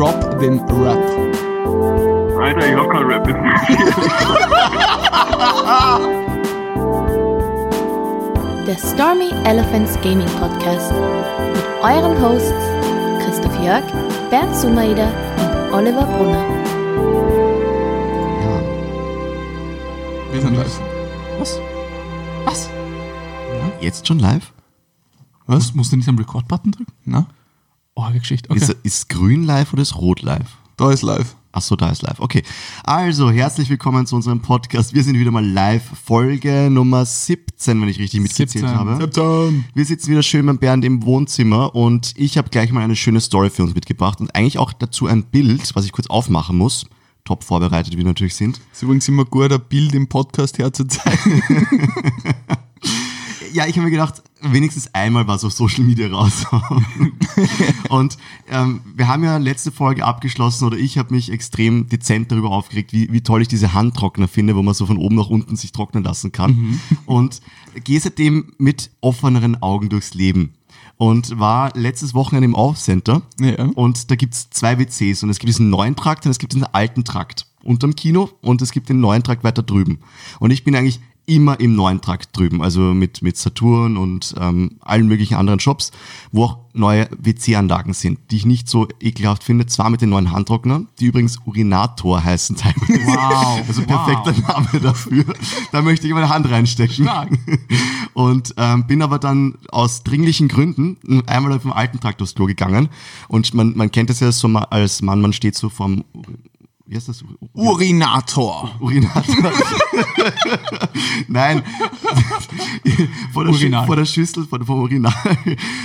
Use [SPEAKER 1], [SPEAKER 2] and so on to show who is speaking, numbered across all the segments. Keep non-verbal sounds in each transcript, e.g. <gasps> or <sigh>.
[SPEAKER 1] drop den Rap.
[SPEAKER 2] Alter, ich hab keinen Rap.
[SPEAKER 3] Der Stormy Elephants Gaming Podcast mit euren Hosts Christoph Jörg, Bernd Sumaida und Oliver Brunner.
[SPEAKER 4] Ja.
[SPEAKER 1] Wir sind live. Was? Was?
[SPEAKER 4] Jetzt schon live?
[SPEAKER 1] Was? Musst du nicht am Record-Button drücken?
[SPEAKER 4] Na?
[SPEAKER 1] Oh, Geschichte. Okay.
[SPEAKER 4] Ist, ist grün live oder ist rot live?
[SPEAKER 1] da ist live.
[SPEAKER 4] Ach so, da ist live. Okay. Also, herzlich willkommen zu unserem Podcast. Wir sind wieder mal live. Folge Nummer 17, wenn ich richtig mitgezählt
[SPEAKER 1] 17.
[SPEAKER 4] habe.
[SPEAKER 1] 17.
[SPEAKER 4] Wir sitzen wieder schön beim Bernd im Wohnzimmer und ich habe gleich mal eine schöne Story für uns mitgebracht und eigentlich auch dazu ein Bild, was ich kurz aufmachen muss. Top vorbereitet, wie wir natürlich sind.
[SPEAKER 1] Ist übrigens immer gut, ein Bild im Podcast herzuzeigen. <laughs>
[SPEAKER 4] Ja, ich habe mir gedacht, wenigstens einmal was auf Social Media raus. <laughs> und ähm, wir haben ja letzte Folge abgeschlossen oder ich habe mich extrem dezent darüber aufgeregt, wie, wie toll ich diese Handtrockner finde, wo man so von oben nach unten sich trocknen lassen kann. <laughs> Und gehe seitdem mit offeneren Augen durchs Leben. Und war letztes Wochenende im Off-Center
[SPEAKER 1] Ja.
[SPEAKER 4] und da gibt's zwei WCs und es gibt diesen neuen Trakt und es gibt diesen alten Trakt unterm Kino und es gibt den neuen Trakt weiter drüben. Und ich bin eigentlich immer im neuen Trakt drüben, also mit, mit Saturn und ähm, allen möglichen anderen Shops, wo auch neue WC-Anlagen sind, die ich nicht so ekelhaft finde, zwar mit den neuen Handtrocknern, die übrigens Urinator heißen <laughs> teilweise.
[SPEAKER 1] Wow,
[SPEAKER 4] Also
[SPEAKER 1] wow.
[SPEAKER 4] perfekter Name dafür. Da möchte ich meine Hand reinstecken.
[SPEAKER 1] Stark. <laughs>
[SPEAKER 4] Und ähm, bin aber dann aus dringlichen Gründen einmal auf dem alten Trakt aufs Klo gegangen. Und man, man kennt es ja so mal als Mann, man steht so vorm, wie heißt das?
[SPEAKER 1] Urinator.
[SPEAKER 4] Urinator. <laughs> Nein. <laughs> vor, der
[SPEAKER 1] Urinal.
[SPEAKER 4] vor der Schüssel, vor, vom Urinal.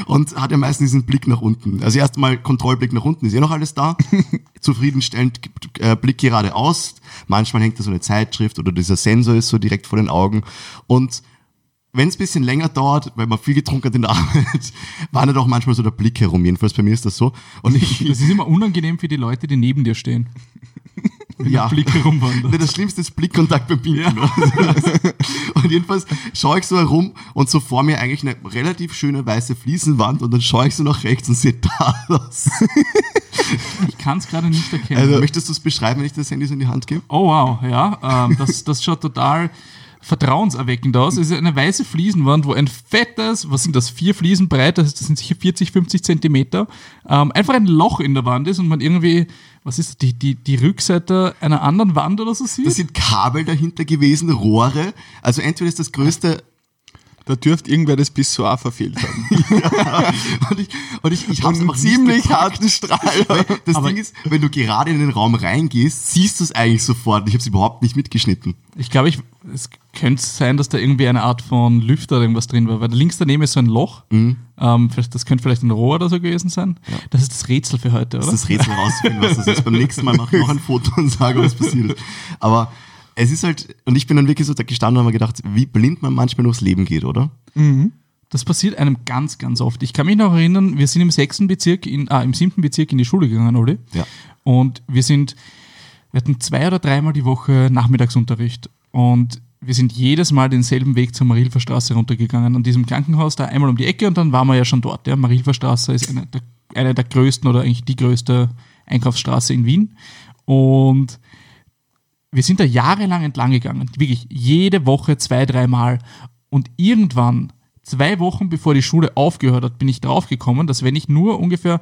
[SPEAKER 4] Und hat ja meistens diesen Blick nach unten. Also erstmal Kontrollblick nach unten. Ist eh noch alles da? <laughs> Zufriedenstellend äh, Blick geradeaus. Manchmal hängt da so eine Zeitschrift oder dieser Sensor ist so direkt vor den Augen. Und wenn es ein bisschen länger dauert, weil man viel getrunken hat in der Arbeit, wandert auch manchmal so der Blick herum. Jedenfalls bei mir ist das so. Und ich,
[SPEAKER 5] Das ist immer unangenehm für die Leute, die neben dir stehen.
[SPEAKER 4] Ja.
[SPEAKER 5] Blick herumwandert.
[SPEAKER 4] Das Schlimmste ist Blickkontakt beim Pinkeln. <laughs> und jedenfalls schaue ich so herum und so vor mir eigentlich eine relativ schöne weiße Fliesenwand und dann schaue ich so nach rechts und sehe da was. <laughs>
[SPEAKER 5] Ich kann es gerade nicht erkennen.
[SPEAKER 4] Also, möchtest du es beschreiben, wenn ich das Handy so in die Hand gebe?
[SPEAKER 5] oh wow, ja, ähm, das, das schaut total vertrauenserweckend aus. Es ist eine weiße Fliesenwand, wo ein fettes, was sind das, vier Fliesen breit, das das sind sicher 40, 50 Zentimeter, ähm, einfach ein Loch in der Wand ist und man irgendwie, was ist das, die, die, die Rückseite einer anderen Wand oder so sieht.
[SPEAKER 4] Da sind Kabel dahinter gewesen, Rohre. Also entweder ist das größte
[SPEAKER 1] Da dürfte irgendwer das Pissoir verfehlt haben. <laughs>
[SPEAKER 4] und ich, und ich, ich hab's
[SPEAKER 1] einen ziemlich harten Strahl.
[SPEAKER 4] Weil Das
[SPEAKER 5] Aber-
[SPEAKER 4] Ding ist, wenn du gerade in den Raum reingehst, siehst du es eigentlich sofort. Ich habe es überhaupt nicht mitgeschnitten.
[SPEAKER 5] Ich glaube, ich, es könnte sein, dass da irgendwie eine Art von Lüfter oder irgendwas drin war, weil links daneben ist so ein Loch.
[SPEAKER 4] Mhm.
[SPEAKER 5] Ähm, das könnte vielleicht ein Rohr oder so gewesen sein. Das ist das Rätsel für heute,
[SPEAKER 4] Das
[SPEAKER 5] oder?
[SPEAKER 4] ist das Rätsel rausfinden, was das ist. Beim nächsten Mal mache ich noch ein Foto und sage, was passiert ist. Aber es ist halt, und ich bin dann wirklich so da gestanden und habe gedacht, wie blind man manchmal durchs Leben geht, oder?
[SPEAKER 5] Das passiert einem ganz, ganz oft. Ich kann mich noch erinnern, wir sind im sechsten Bezirk, in, ah, im siebten Bezirk in die Schule gegangen, Oli.
[SPEAKER 4] Ja.
[SPEAKER 5] Und wir sind, wir hatten zwei oder dreimal die Woche Nachmittagsunterricht. Und wir sind jedes Mal denselben Weg zur Marilfer Straße runtergegangen, an diesem Krankenhaus, da einmal um die Ecke und dann waren wir ja schon dort. Ja. Marilfer Straße ist eine der, eine der größten oder eigentlich die größte Einkaufsstraße in Wien. Und wir sind da jahrelang entlang gegangen, wirklich jede Woche zwei, dreimal. Und irgendwann, zwei Wochen bevor die Schule aufgehört hat, bin ich draufgekommen, dass wenn ich nur ungefähr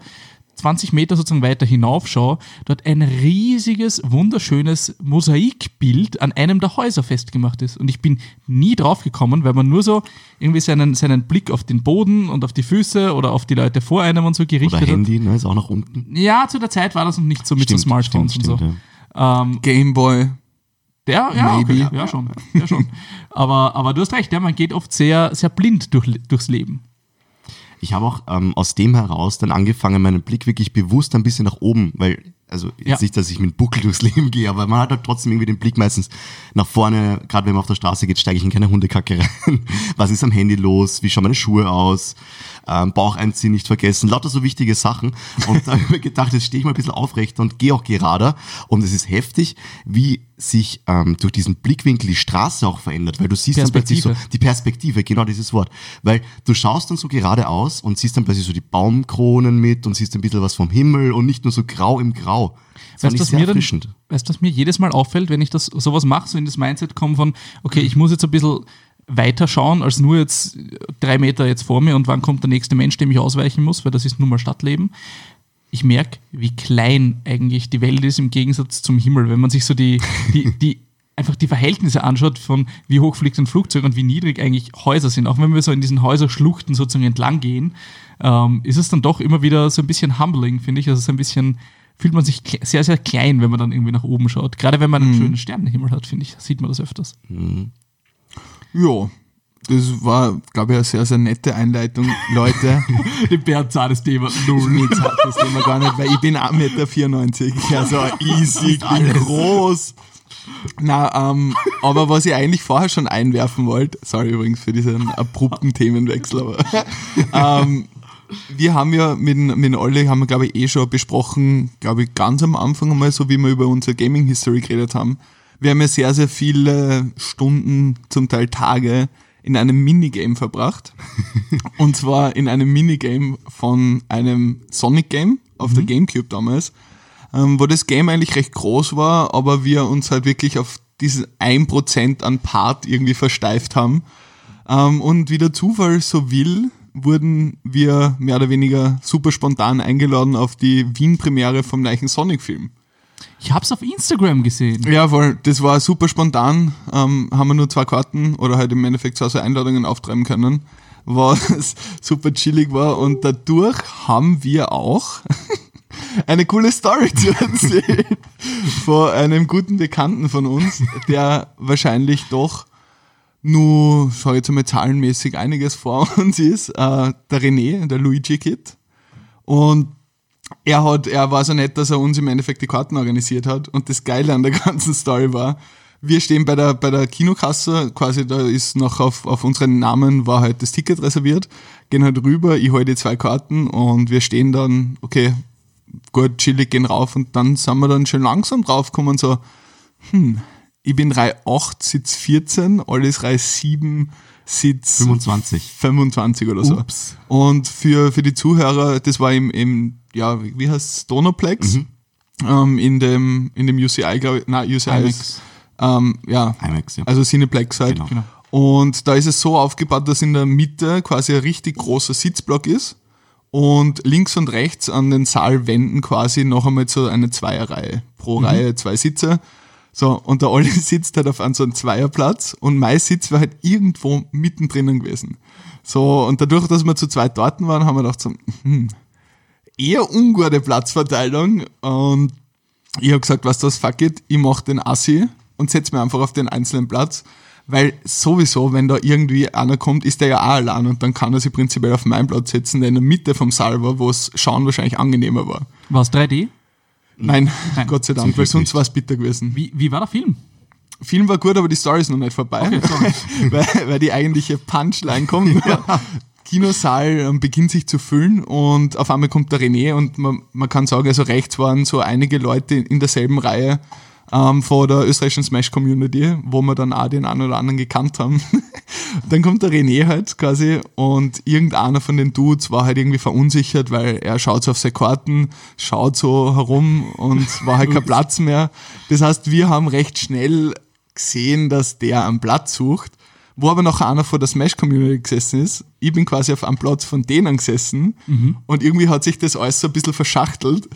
[SPEAKER 5] 20 Meter sozusagen weiter hinaufschaue, dort ein riesiges, wunderschönes Mosaikbild an einem der Häuser festgemacht ist. Und ich bin nie draufgekommen, weil man nur so irgendwie seinen, seinen Blick auf den Boden und auf die Füße oder auf die Leute vor einem und so gerichtet
[SPEAKER 4] Oder
[SPEAKER 5] hat.
[SPEAKER 4] Handy, ne, ist auch nach unten.
[SPEAKER 5] Ja, zu der Zeit war das noch nicht so mit so Smartphones und so.
[SPEAKER 4] ja.
[SPEAKER 1] Gameboy.
[SPEAKER 5] Ja, ja, okay, ja, schon. Ja, schon. <laughs> aber, aber du hast recht, ja, man geht oft sehr, sehr blind durch, durchs Leben.
[SPEAKER 4] Ich habe auch ähm, aus dem heraus dann angefangen, meinen Blick wirklich bewusst ein bisschen nach oben, weil, also jetzt
[SPEAKER 5] Ja.
[SPEAKER 4] nicht, dass ich mit Buckel durchs Leben gehe, aber man hat halt trotzdem irgendwie den Blick meistens nach vorne, gerade wenn man auf der Straße geht, steige ich in keine Hundekacke rein. <laughs> Was ist am Handy los? Wie schauen meine Schuhe aus? Ähm, Bauch einziehen nicht vergessen, lauter so wichtige Sachen. Und da <laughs> habe ich mir gedacht, jetzt stehe ich mal ein bisschen aufrechter und gehe auch gerader. Und es ist heftig, wie sich ähm, durch diesen Blickwinkel die Straße auch verändert, weil du siehst dann plötzlich so die Perspektive, genau dieses Wort. Weil du schaust dann so geradeaus und siehst dann plötzlich so die Baumkronen mit und siehst ein bisschen was vom Himmel und nicht nur so grau im Grau. Das
[SPEAKER 5] Weißt was mir, dann, weißt, du, was mir jedes Mal auffällt, wenn ich das sowas mache, so in das Mindset komme von, okay, ich muss jetzt ein bisschen weiter schauen, als nur jetzt drei Meter jetzt vor mir und wann kommt der nächste Mensch, dem ich ausweichen muss, weil das ist nun mal Stadtleben. Ich merke, wie klein eigentlich die Welt ist im Gegensatz zum Himmel, wenn man sich so die, die, <laughs> die einfach die Verhältnisse anschaut von wie hoch fliegt ein Flugzeug und wie niedrig eigentlich Häuser sind. Auch wenn wir so in diesen Häuserschluchten sozusagen entlang gehen, ähm, ist es dann doch immer wieder so ein bisschen humbling, finde ich. Also so ein bisschen fühlt man sich sehr, sehr klein, wenn man dann irgendwie nach oben schaut. Gerade wenn man einen schönen Sternenhimmel hat, finde ich, sieht man das öfters.
[SPEAKER 1] Ja, das war, glaube ich, eine sehr, sehr nette Einleitung, Leute. <laughs>
[SPEAKER 5] Dem Bert sah das Thema null.
[SPEAKER 1] Mir sagt das Thema gar nicht, weil ich bin 1,94 Meter, also <laughs> easy, bin groß. Na, ähm, aber was ich eigentlich vorher schon einwerfen wollte, sorry übrigens für diesen abrupten Themenwechsel, aber <laughs> ähm, wir haben ja mit, mit Olli, haben wir glaube ich eh schon besprochen, glaube ich ganz am Anfang einmal, so wie wir über unsere Gaming History geredet haben. Wir haben ja sehr, sehr viele Stunden, zum Teil Tage in einem Minigame verbracht. <laughs> Und zwar in einem Minigame von einem Sonic Game auf der Gamecube damals, ähm, wo das Game eigentlich recht groß war, aber wir uns halt wirklich auf dieses 1% an Part irgendwie versteift haben. Ähm, und wie der Zufall so will, wurden wir mehr oder weniger super spontan eingeladen auf die Wien-Premiere vom neuen Sonic-Film.
[SPEAKER 5] Ich habe es auf Instagram gesehen.
[SPEAKER 1] Ja, voll. Das war super spontan. Ähm, haben wir nur zwei Karten oder halt im Endeffekt zwei so Einladungen auftreiben können, was <laughs> super chillig war. Und dadurch haben wir auch <laughs> eine coole Story zu erzählen <laughs> von einem guten Bekannten von uns, der wahrscheinlich doch nur, ich jetzt mal zahlenmäßig einiges vor uns ist. Äh, der René, der Luigi Kid. Und er hat, er war so nett, dass er uns im Endeffekt die Karten organisiert hat. Und das Geile an der <laughs> ganzen Story war, wir stehen bei der, bei der Kinokasse, quasi da ist noch auf, auf unseren Namen war halt das Ticket reserviert, gehen halt rüber, ich hole die zwei Karten und wir stehen dann, okay, gut, chillig, gehen rauf und dann sind wir dann schon langsam draufgekommen, so, hm, ich bin Reihe 8, Sitz 14, alles Reihe 7, Sitz
[SPEAKER 4] 25.
[SPEAKER 1] 25 oder so.
[SPEAKER 5] Ups.
[SPEAKER 1] Und für, für die Zuhörer, das war im, im ja, wie heißt es, Donoplex, ähm, in dem, in dem UCI, glaube ich, nein, UCI
[SPEAKER 5] IMAX.
[SPEAKER 1] ähm, ja,
[SPEAKER 4] IMAX, ja.
[SPEAKER 1] also Cineplex halt.
[SPEAKER 4] Genau.
[SPEAKER 5] Genau.
[SPEAKER 1] Und da ist es so aufgebaut, dass in der Mitte quasi ein richtig großer Sitzblock ist und links und rechts an den Saalwänden quasi noch einmal so eine Zweierreihe. Pro Reihe zwei Sitze. So, und der Olli <laughs> sitzt halt auf einem so einem Zweierplatz und mein Sitz war halt irgendwo mittendrin gewesen. So, und dadurch, dass wir zu zweit dort waren, haben wir gedacht so, hm, eher ungute Platzverteilung und ich habe gesagt, was das fuck it, ich mach den Assi und setz mir einfach auf den einzelnen Platz, weil sowieso, wenn da irgendwie einer kommt, ist der ja auch allein und dann kann er sich prinzipiell auf meinen Platz setzen, der in der Mitte vom Saal war, wo es schauen wahrscheinlich angenehmer war.
[SPEAKER 5] War es 3D?
[SPEAKER 1] Nein,
[SPEAKER 5] Nein,
[SPEAKER 1] Gott sei Dank, weil sonst war es bitter gewesen.
[SPEAKER 5] Wie, wie war der Film?
[SPEAKER 1] Film war gut, aber die Story ist noch nicht vorbei,
[SPEAKER 5] Okay, <laughs>
[SPEAKER 1] weil, weil die eigentliche Punchline kommt. <laughs> Kinosaal ähm, beginnt sich zu füllen und auf einmal kommt der René und man, man kann sagen, also rechts waren so einige Leute in derselben Reihe ähm, von der österreichischen Smash-Community, wo wir dann auch den einen oder anderen gekannt haben. <laughs> dann kommt der René halt quasi und irgendeiner von den Dudes war halt irgendwie verunsichert, weil er schaut so auf seine Karten, schaut so herum und war halt kein Platz mehr. Das heißt, wir haben recht schnell gesehen, dass der einen Platz sucht, wo aber noch einer von der Smash-Community gesessen ist. Ich bin quasi auf einem Platz von denen gesessen und irgendwie hat sich das alles so ein bisschen verschachtelt.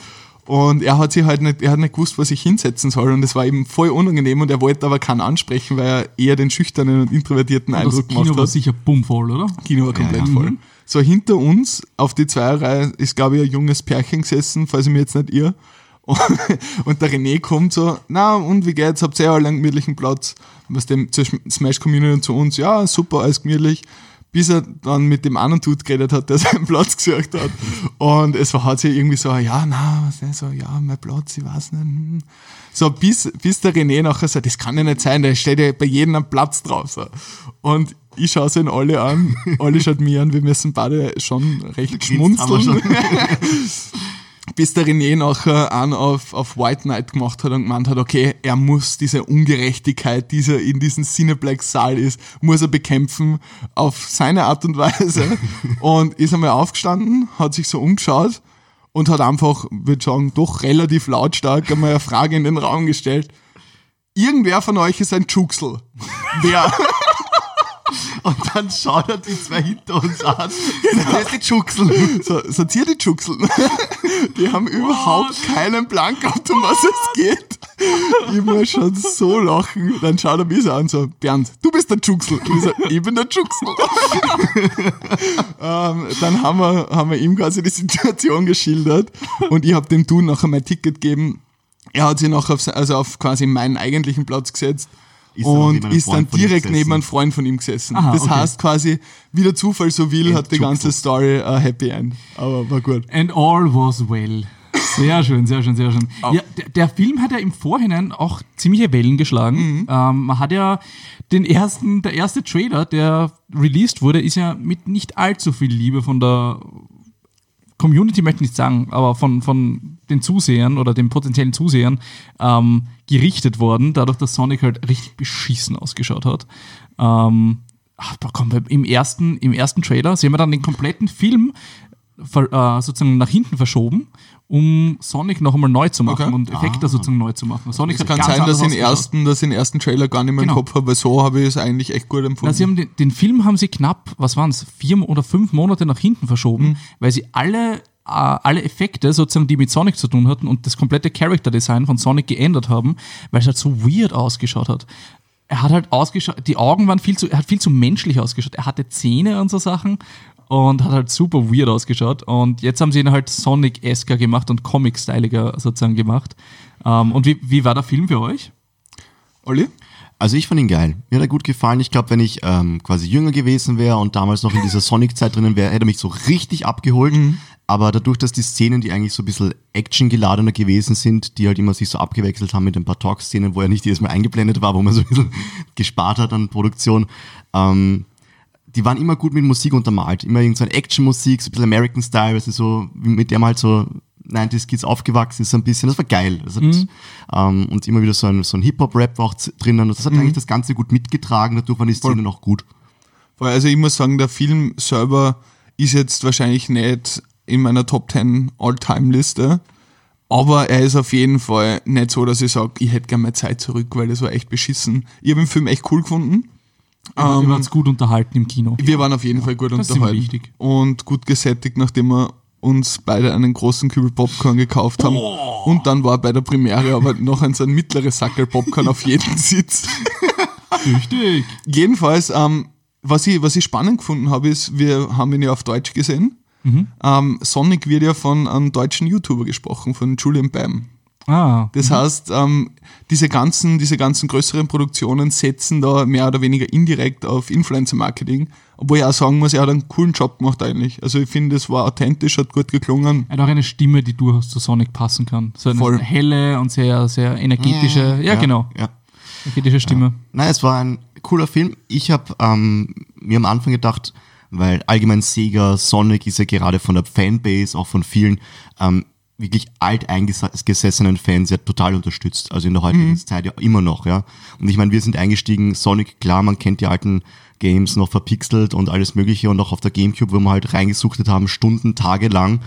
[SPEAKER 1] Und er hat sich halt nicht, er hat nicht gewusst, was ich hinsetzen soll. Und es war ihm voll unangenehm und er wollte aber keinen ansprechen, weil er eher den schüchternen und introvertierten
[SPEAKER 5] Das
[SPEAKER 1] Eindruck
[SPEAKER 5] Kino
[SPEAKER 1] gemacht
[SPEAKER 5] war
[SPEAKER 1] hat.
[SPEAKER 5] sicher bummvoll, oder?
[SPEAKER 1] Kino war komplett
[SPEAKER 4] ja.
[SPEAKER 1] voll. So, hinter uns auf die Zweierreihe ist, glaube ich, ein junges Pärchen gesessen, falls ich mir jetzt nicht irre. Und, <laughs> und der René kommt so, na, und wie geht's? Habt ihr alle einen gemütlichen Platz? Was dem zur Smash Community und zu uns, ja, super, alles gemütlich. Bis er dann mit dem anderen Dude geredet hat, der <laughs> seinen Platz gesucht hat. Und es war, hat sich irgendwie so, ja, na, was denn so, ja, mein Platz, ich weiß nicht. hm. So, bis, bis der René nachher sagt, das kann ja nicht sein, da steht ja bei jedem ein Platz drauf. So. Und ich schaue ihn alle an, alle schaut mir an, wir müssen beide schon recht schmunzeln. <laughs> Bis der René nachher einen auf, auf White Knight gemacht hat und gemeint hat, okay, er muss diese Ungerechtigkeit, die er in diesem Cineplex-Saal ist, muss er bekämpfen auf seine Art und Weise. <laughs> und ist einmal aufgestanden, hat sich so umgeschaut und hat einfach, würde sagen, doch relativ lautstark einmal eine Frage in den Raum gestellt. Irgendwer von euch ist ein Juxel. <laughs> Wer?
[SPEAKER 4] Und dann schaut er die zwei hinter uns an. Das ist die Juxel.
[SPEAKER 1] So, so zieh die Juxel. Die haben überhaupt keinen Plan gehabt, um was es geht. Ich muss schon so lachen. Dann schaut er mich so an, so, Bernd, du bist der. Und ich so, ich bin der Juxel. ähm, dann haben wir, haben wir ihm quasi die Situation geschildert und ich habe dem Du nachher mein Ticket gegeben. Er hat sich noch auf, also auf quasi meinen eigentlichen Platz gesetzt.
[SPEAKER 4] Ist
[SPEAKER 1] und ist dann direkt neben einem Freund von ihm gesessen.
[SPEAKER 5] Aha,
[SPEAKER 1] das
[SPEAKER 5] okay.
[SPEAKER 1] heißt quasi, wie der Zufall so will, hat die ganze Story ein Happy End. Aber war gut.
[SPEAKER 5] And all was well. Sehr schön, sehr schön, sehr schön. Ja, der, der Film hat ja im Vorhinein auch ziemliche Wellen geschlagen. Ähm, man hat ja den ersten, der erste Trailer, der released wurde, ist ja mit nicht allzu viel Liebe von der Community, möchte ich nicht sagen, aber von, von den Zusehern oder den potenziellen Zusehern ähm, gerichtet worden, dadurch, dass Sonic halt richtig beschissen ausgeschaut hat. Ähm, ach, wir im ersten, im ersten Trailer sehen wir dann den kompletten Film ver, äh, sozusagen nach hinten verschoben, um Sonic noch einmal neu zu machen
[SPEAKER 1] Okay.
[SPEAKER 5] und Effekte sozusagen neu zu machen. Sonic
[SPEAKER 1] Es
[SPEAKER 5] hat
[SPEAKER 1] kann sein, dass ich den ersten, dass ich den ersten Trailer gar nicht mehr
[SPEAKER 5] Genau.
[SPEAKER 1] im Kopf habe, weil so habe ich es eigentlich echt gut empfunden.
[SPEAKER 5] Na, sie haben den, den Film haben sie knapp, was waren es, vier oder fünf Monate nach hinten verschoben, weil sie alle, äh, alle Effekte sozusagen, die mit Sonic zu tun hatten und das komplette Character Design von Sonic geändert haben, weil es halt so weird ausgeschaut hat. Er hat halt ausgeschaut, die Augen waren viel zu, er hat viel zu menschlich ausgeschaut. Er hatte Zähne und so Sachen und hat halt super weird ausgeschaut. Und jetzt haben sie ihn halt Sonic-esker gemacht und Comic-styliger sozusagen gemacht. Ähm, und wie, wie war der Film für euch?
[SPEAKER 1] Olli?
[SPEAKER 4] Also ich fand ihn geil. Mir hat er gut gefallen. Ich glaube, wenn ich ähm, quasi jünger gewesen wäre und damals noch in dieser Sonic-Zeit drinnen wäre, hätte er mich so richtig abgeholt. Aber dadurch, dass die Szenen, die eigentlich so ein bisschen actiongeladener gewesen sind, die halt immer sich so abgewechselt haben mit ein paar Talk-Szenen, wo er nicht jedes Mal eingeblendet war, wo man so ein bisschen <laughs> gespart hat an Produktion, ähm, die waren immer gut mit Musik untermalt. Immer irgendeine so Action-Musik, so ein bisschen American-Style, also so, mit der man halt so 90s Kids aufgewachsen ist, so ein bisschen. Das war geil. Das hat, ähm, und immer wieder so ein, so ein Hip-Hop-Rap war auch drinnen. Und das hat eigentlich das Ganze gut mitgetragen. Dadurch waren die Szenen auch gut.
[SPEAKER 1] Weil, Also ich muss sagen, der Film selber ist jetzt wahrscheinlich nicht in meiner Top 10 All-Time-Liste, aber er ist auf jeden Fall nicht so, dass ich sage, ich hätte gerne mehr Zeit zurück, weil das war echt beschissen. Ich habe den Film echt cool gefunden.
[SPEAKER 5] Wir waren gut unterhalten im Kino.
[SPEAKER 1] Wir waren auf jeden Fall gut
[SPEAKER 5] das ist immer
[SPEAKER 1] unterhalten. Und gut gesättigt, nachdem wir uns beide einen großen Kübel Popcorn gekauft haben. Und dann war bei der Premiere aber noch ein so ein mittleres Sackel Popcorn auf jeden <laughs> Sitz.
[SPEAKER 5] Richtig.
[SPEAKER 1] Jedenfalls, ähm, was, ich, was ich spannend gefunden habe, ist, wir haben ihn ja auf Deutsch gesehen. Ähm, Sonic wird ja von einem deutschen YouTuber gesprochen, von Julian Bam.
[SPEAKER 5] Ah,
[SPEAKER 1] Das heißt, ähm, diese, ganzen, diese ganzen größeren Produktionen setzen da mehr oder weniger indirekt auf Influencer-Marketing. Obwohl ich auch sagen muss, er hat einen coolen Job gemacht eigentlich. Also ich finde, es war authentisch, hat gut geklungen.
[SPEAKER 5] er hat auch eine Stimme, die durchaus zu Sonic passen kann. So eine
[SPEAKER 1] Voll.
[SPEAKER 5] helle und sehr, sehr energetische, ja, genau,
[SPEAKER 4] Ja.
[SPEAKER 5] energetische Stimme.
[SPEAKER 4] Nein, es war ein cooler Film. Ich habe ähm, mir am Anfang gedacht, weil allgemein Sega, Sonic ist ja gerade von der Fanbase, auch von vielen ähm, wirklich alteingesessenen Fans ja total unterstützt. Also in der heutigen Zeit ja immer noch, ja. Und ich meine, wir sind eingestiegen, Sonic, klar, man kennt die alten Games noch verpixelt und alles mögliche und auch auf der Gamecube, wo wir halt reingesuchtet haben, Stunden, Tage lang.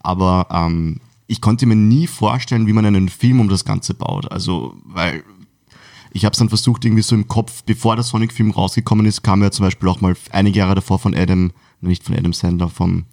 [SPEAKER 4] Aber ähm, ich konnte mir nie vorstellen, wie man einen Film um das Ganze baut. Also, weil ich habe es dann versucht, irgendwie so im Kopf, bevor der Sonic-Film rausgekommen ist, kam ja zum Beispiel auch mal einige Jahre davor von Adam, nicht von Adam Sandler, vom,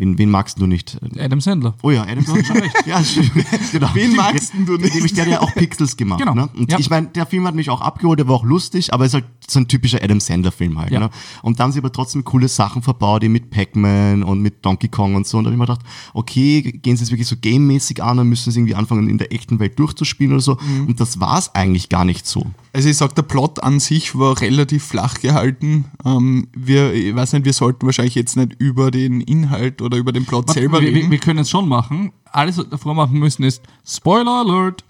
[SPEAKER 4] wen, wen magst du nicht?
[SPEAKER 5] Adam Sandler.
[SPEAKER 4] Oh ja, Adam Sandler. <laughs> Ja, <laughs> genau.
[SPEAKER 1] Wen magst du nicht?
[SPEAKER 4] Nämlich der hat ja auch Pixels gemacht.
[SPEAKER 5] Genau.
[SPEAKER 4] Ne? Und
[SPEAKER 5] Ja.
[SPEAKER 4] ich meine, der Film hat mich auch abgeholt, der war auch lustig, aber ist halt so ein typischer Adam Sandler-Film halt.
[SPEAKER 5] Ja.
[SPEAKER 4] Ne? Und dann haben sie aber trotzdem coole Sachen verbaut, eben mit Pac-Man und mit Donkey Kong und so. Und da habe ich mir gedacht, okay, gehen sie es wirklich so gamemäßig an und müssen es irgendwie anfangen, in der echten Welt durchzuspielen oder so.
[SPEAKER 5] Mhm.
[SPEAKER 4] Und das war es eigentlich gar nicht so.
[SPEAKER 1] Also ich sag, der Plot an sich war relativ flach gehalten. Ähm, wir, ich weiß nicht, wir sollten wahrscheinlich jetzt nicht über den Inhalt oder über den Plot selber
[SPEAKER 5] wir, wir,
[SPEAKER 1] reden.
[SPEAKER 5] wir können es schon machen. Alles, was wir davor machen müssen, ist Spoiler Alert.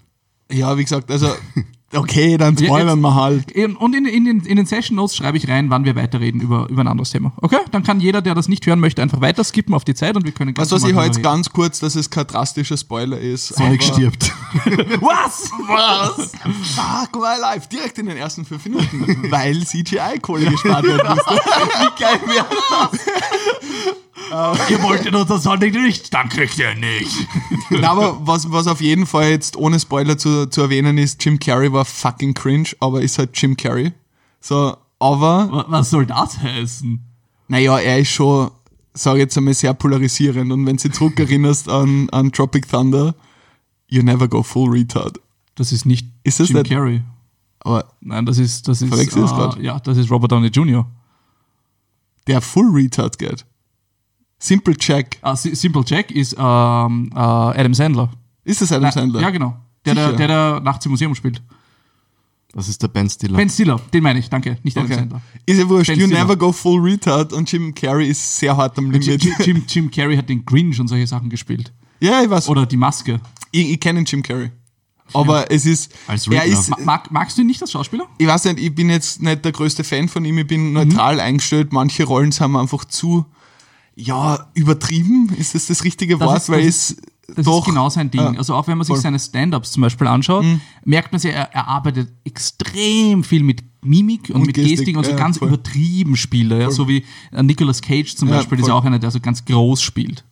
[SPEAKER 1] Ja, wie gesagt, also <laughs> Okay, dann spoilern wir halt.
[SPEAKER 5] In- Und in, in, den, in den Session Notes schreibe ich rein, wann wir weiterreden über, über ein anderes Thema. Okay? Dann kann jeder, der das nicht hören möchte, einfach weiter skippen auf die Zeit und wir können ganz
[SPEAKER 1] du was, ich jetzt
[SPEAKER 5] drüber
[SPEAKER 1] ganz kurz, dass es kein drastischer Spoiler ist.
[SPEAKER 4] Sonic stirbt.
[SPEAKER 5] reden. <laughs> Was?
[SPEAKER 1] Was? Fuck my life. Direkt in den ersten fünf Minuten. weil CGI-Kohle gespart werden musste. <laughs> Wie geil wäre
[SPEAKER 5] Ihr wolltet unser Sonic nicht, dann kriegt ihr nicht.
[SPEAKER 1] Na, aber was, was auf jeden Fall jetzt ohne Spoiler zu, zu erwähnen ist, Jim Carrey war fucking cringe, aber ist halt Jim Carrey. So, aber,
[SPEAKER 5] Was soll das heißen?
[SPEAKER 1] naja, er ist schon, sag ich jetzt einmal, sehr polarisierend. Und wenn du dich zurückerinnerst an, an Tropic Thunder, you never go full retard.
[SPEAKER 5] Das ist nicht
[SPEAKER 1] Ist das
[SPEAKER 5] Jim
[SPEAKER 1] nicht-
[SPEAKER 5] Carrey.
[SPEAKER 1] Aber
[SPEAKER 5] Nein, das ist, das ist,
[SPEAKER 1] grad?
[SPEAKER 5] ja, das ist Robert Downey Jr.
[SPEAKER 1] der full retard geht. Simple Jack.
[SPEAKER 5] Ah, Si- Simple Jack ist ähm, äh, Adam Sandler.
[SPEAKER 1] Ist das Adam
[SPEAKER 5] Nein,
[SPEAKER 1] Sandler?
[SPEAKER 5] Ja, genau. Der, der,
[SPEAKER 1] Sicher?
[SPEAKER 5] der, der nachts im Museum spielt.
[SPEAKER 4] Das ist der Ben Stiller.
[SPEAKER 5] Ben Stiller, den meine ich, danke, nicht Adam
[SPEAKER 1] Okay.
[SPEAKER 5] Sandler.
[SPEAKER 1] Ist ja wurscht,
[SPEAKER 5] Ben
[SPEAKER 1] you
[SPEAKER 5] Stiller.
[SPEAKER 1] never go full retard und Jim Carrey ist sehr hart am
[SPEAKER 5] Jim,
[SPEAKER 1] Limit.
[SPEAKER 5] Jim, Jim, <laughs> Jim Carrey hat den Grinch und solche Sachen gespielt.
[SPEAKER 1] ja, ich weiß.
[SPEAKER 5] Oder die Maske.
[SPEAKER 1] Ich, ich kenne Jim Carrey. Aber es ist,
[SPEAKER 4] Als
[SPEAKER 1] er
[SPEAKER 4] Redner.
[SPEAKER 1] ist,
[SPEAKER 5] Ma mag, magst du ihn nicht als Schauspieler?
[SPEAKER 1] ich weiß nicht, ich bin jetzt nicht der größte Fan von ihm, ich bin
[SPEAKER 5] Mhm.
[SPEAKER 1] neutral eingestellt. Manche Rollen sind mir einfach zu, ja, übertrieben. Ist das das richtige
[SPEAKER 5] Das
[SPEAKER 1] Wort?
[SPEAKER 5] ist-
[SPEAKER 1] Weil es
[SPEAKER 5] Das
[SPEAKER 1] doch,
[SPEAKER 5] ist genau sein Ding.
[SPEAKER 1] Ja.
[SPEAKER 5] Also auch wenn man sich
[SPEAKER 1] Voll. Mhm.
[SPEAKER 5] seine Stand-Ups zum Beispiel anschaut, merkt man sich, er, er arbeitet extrem viel mit Mimik und,
[SPEAKER 1] Und
[SPEAKER 5] mit
[SPEAKER 1] Gestik,
[SPEAKER 5] Gestik und so
[SPEAKER 1] ja,
[SPEAKER 5] ganz
[SPEAKER 1] voll.
[SPEAKER 5] übertrieben Spiele. Ja, so wie äh, Nicolas Cage zum Beispiel ist
[SPEAKER 1] voll.
[SPEAKER 5] ja auch einer, der so ganz groß spielt.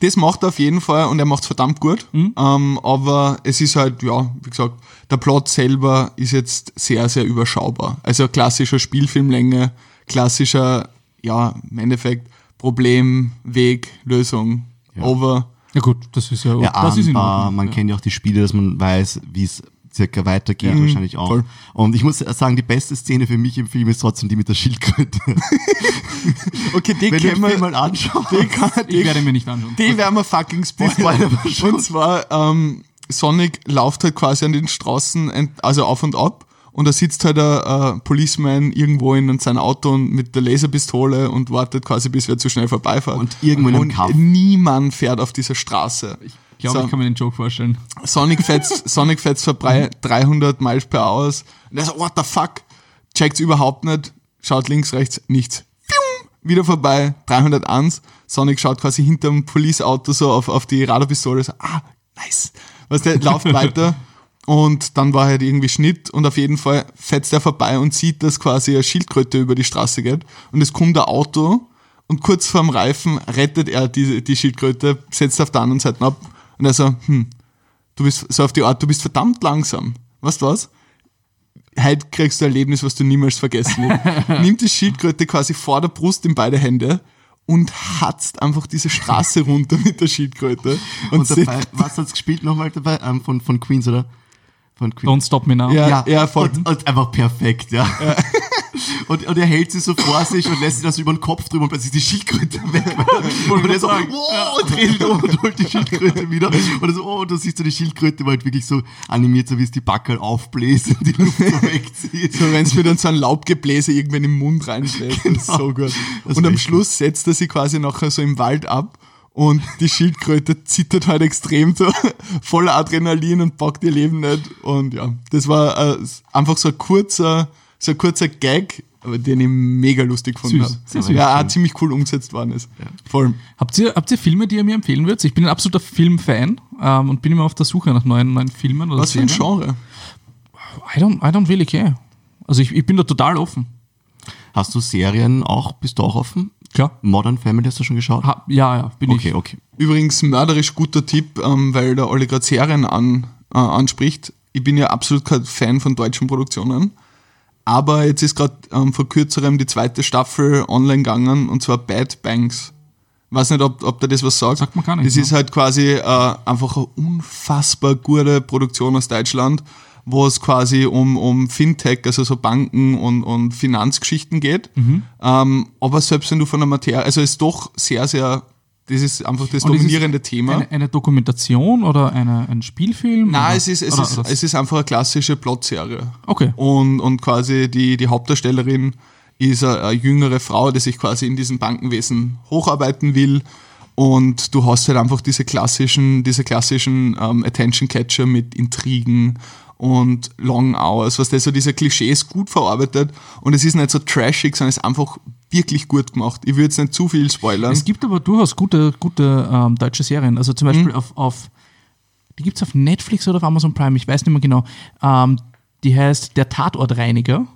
[SPEAKER 1] Das macht er auf jeden Fall und er macht es verdammt gut.
[SPEAKER 5] Mhm.
[SPEAKER 1] Ähm, aber es ist halt, ja, wie gesagt, der Plot selber ist jetzt sehr, sehr überschaubar. Also klassischer Spielfilmlänge, klassischer, ja, im Endeffekt Problem, Weg, Lösung, over.
[SPEAKER 5] Ja gut, das ist ja, das ist in. Ordnung.
[SPEAKER 4] Man
[SPEAKER 5] ja.
[SPEAKER 4] kennt ja auch die Spiele, dass man weiß, wie es circa weitergeht,
[SPEAKER 5] Mhm.
[SPEAKER 4] wahrscheinlich auch.
[SPEAKER 1] voll.
[SPEAKER 4] Und ich muss sagen, die beste Szene für mich im Film ist trotzdem die mit der Schildkröte. <laughs>
[SPEAKER 1] Okay, die
[SPEAKER 4] Wenn
[SPEAKER 1] können wir,
[SPEAKER 4] mal anschaust.
[SPEAKER 1] die, kann,
[SPEAKER 5] Ich
[SPEAKER 1] die,
[SPEAKER 5] werde mir nicht anschauen.
[SPEAKER 1] die werden wir fucking
[SPEAKER 4] spoilern.
[SPEAKER 1] Und zwar, ähm, Sonic läuft halt quasi an den Straßen, also auf und ab. Und da sitzt halt ein, äh, Policeman irgendwo in seinem Auto und mit der Laserpistole und wartet quasi, bis wer zu schnell vorbeifährt.
[SPEAKER 4] Und irgendwo in einem
[SPEAKER 1] und
[SPEAKER 4] Kaff.
[SPEAKER 1] niemand fährt auf dieser Straße.
[SPEAKER 5] Ich glaube,
[SPEAKER 1] So.
[SPEAKER 5] ich kann mir den Joke vorstellen.
[SPEAKER 1] Sonic <laughs> fährt, Sonic fährt vorbei, 300 Miles per Hour. Und er so, what the fuck? Checkt's überhaupt nicht. Schaut links, rechts, nichts. Pium, Wieder vorbei, 301. Sonic schaut quasi hinterm Police-Auto so auf, auf die Radarpistole, so, ah, nice. Was der läuft <laughs> weiter. Und dann war halt irgendwie Schnitt und auf jeden Fall fetzt er vorbei und sieht, dass quasi eine Schildkröte über die Straße geht. Und es kommt ein Auto und kurz vorm Reifen rettet er die, die Schildkröte, setzt auf der anderen Seite ab. Und er so, hm, du bist so auf die Art, du bist verdammt langsam. Weißt du was? Heute kriegst du ein Erlebnis, was du niemals vergessen wirst. <laughs> Nimmt die Schildkröte quasi vor der Brust in beide Hände und hatzt einfach diese Straße runter mit der Schildkröte. Und,
[SPEAKER 4] Und dabei, was hat's gespielt nochmal dabei? Ähm, von, von Queens, oder? Von Queens.
[SPEAKER 5] Don't Stop Me Now.
[SPEAKER 1] Ja. ja, voll.
[SPEAKER 4] Und, und einfach perfekt, ja. <laughs> Und, und er hält sie so vor sich und lässt sie das über den Kopf drüber und plötzlich die Schildkröte weg. <laughs> Und er so, wow, dreht um und holt die Schildkröte wieder. Und er so, oh, und da siehst du die Schildkröte, weil halt wirklich so animiert, so wie es die Backel aufbläst und die Luft so <laughs> wegzieht.
[SPEAKER 1] So, wenn es mir dann so ein Laubgebläse irgendwann im Mund reinschlägt. Ist so gut.
[SPEAKER 4] Das
[SPEAKER 1] Und am Schluss setzt er sie quasi nachher so im Wald ab und die Schildkröte zittert halt extrem so <laughs> voller Adrenalin und packt ihr Leben nicht. Und ja, das war äh, einfach so ein kurzer, so ein kurzer Gag, aber den ich mega lustig gefunden
[SPEAKER 5] Süß,
[SPEAKER 1] habe.
[SPEAKER 5] sehr süß.
[SPEAKER 1] Ja, auch ziemlich cool umgesetzt worden ist. Voll.
[SPEAKER 5] Habt ihr, habt ihr Filme, die ihr mir empfehlen würdet? Ich bin ein absoluter Filmfan ähm, und bin immer auf der Suche nach neuen, neuen Filmen oder
[SPEAKER 1] Was für ein
[SPEAKER 5] Serien.
[SPEAKER 1] Genre?
[SPEAKER 5] I don't, I don't really care. Also ich, ich bin da total offen.
[SPEAKER 4] Hast du Serien auch, bist du auch offen?
[SPEAKER 5] Klar.
[SPEAKER 4] Modern Family hast du schon geschaut?
[SPEAKER 5] Ha, ja, ja, bin
[SPEAKER 4] okay,
[SPEAKER 5] ich.
[SPEAKER 4] okay.
[SPEAKER 1] Übrigens mörderisch guter Tipp, ähm, weil der Olli gerade Serien an, äh, anspricht. Ich bin ja absolut kein Fan von deutschen Produktionen. Aber jetzt ist gerade ähm, vor kürzerem die zweite Staffel online gegangen und zwar Bad Banks. Weiß nicht, ob, ob da das was sagt.
[SPEAKER 5] Sagt mir gar nichts,
[SPEAKER 1] Das ist halt quasi äh, einfach eine unfassbar gute Produktion aus Deutschland, wo es quasi um, um Fintech, also so Banken und, und Finanzgeschichten geht.
[SPEAKER 5] Mhm.
[SPEAKER 1] Ähm, aber selbst wenn du von der Materie, also es ist doch sehr, sehr, das ist einfach das
[SPEAKER 5] Und
[SPEAKER 1] dominierende Thema.
[SPEAKER 5] Eine, eine Dokumentation oder eine, ein Spielfilm?
[SPEAKER 1] Nein,
[SPEAKER 5] oder,
[SPEAKER 1] es ist, es,
[SPEAKER 5] oder,
[SPEAKER 1] ist, es ist einfach eine klassische Plotserie.
[SPEAKER 5] Okay.
[SPEAKER 1] Und, und quasi die, die Hauptdarstellerin ist eine, eine jüngere Frau, die sich quasi in diesem Bankenwesen hocharbeiten will. Und du hast halt einfach diese klassischen, diese klassischen ähm, Attention Catcher mit Intrigen und Long Hours, was der so diese Klischees gut verarbeitet und es ist nicht so trashig, sondern es ist einfach wirklich gut gemacht. Ich würde jetzt nicht zu viel spoilern.
[SPEAKER 5] Es gibt aber durchaus gute, gute ähm, deutsche Serien. Also zum Beispiel auf, auf die gibt es auf Netflix oder auf Amazon Prime, ich weiß nicht mehr genau. Ähm, die heißt Der Tatortreiniger.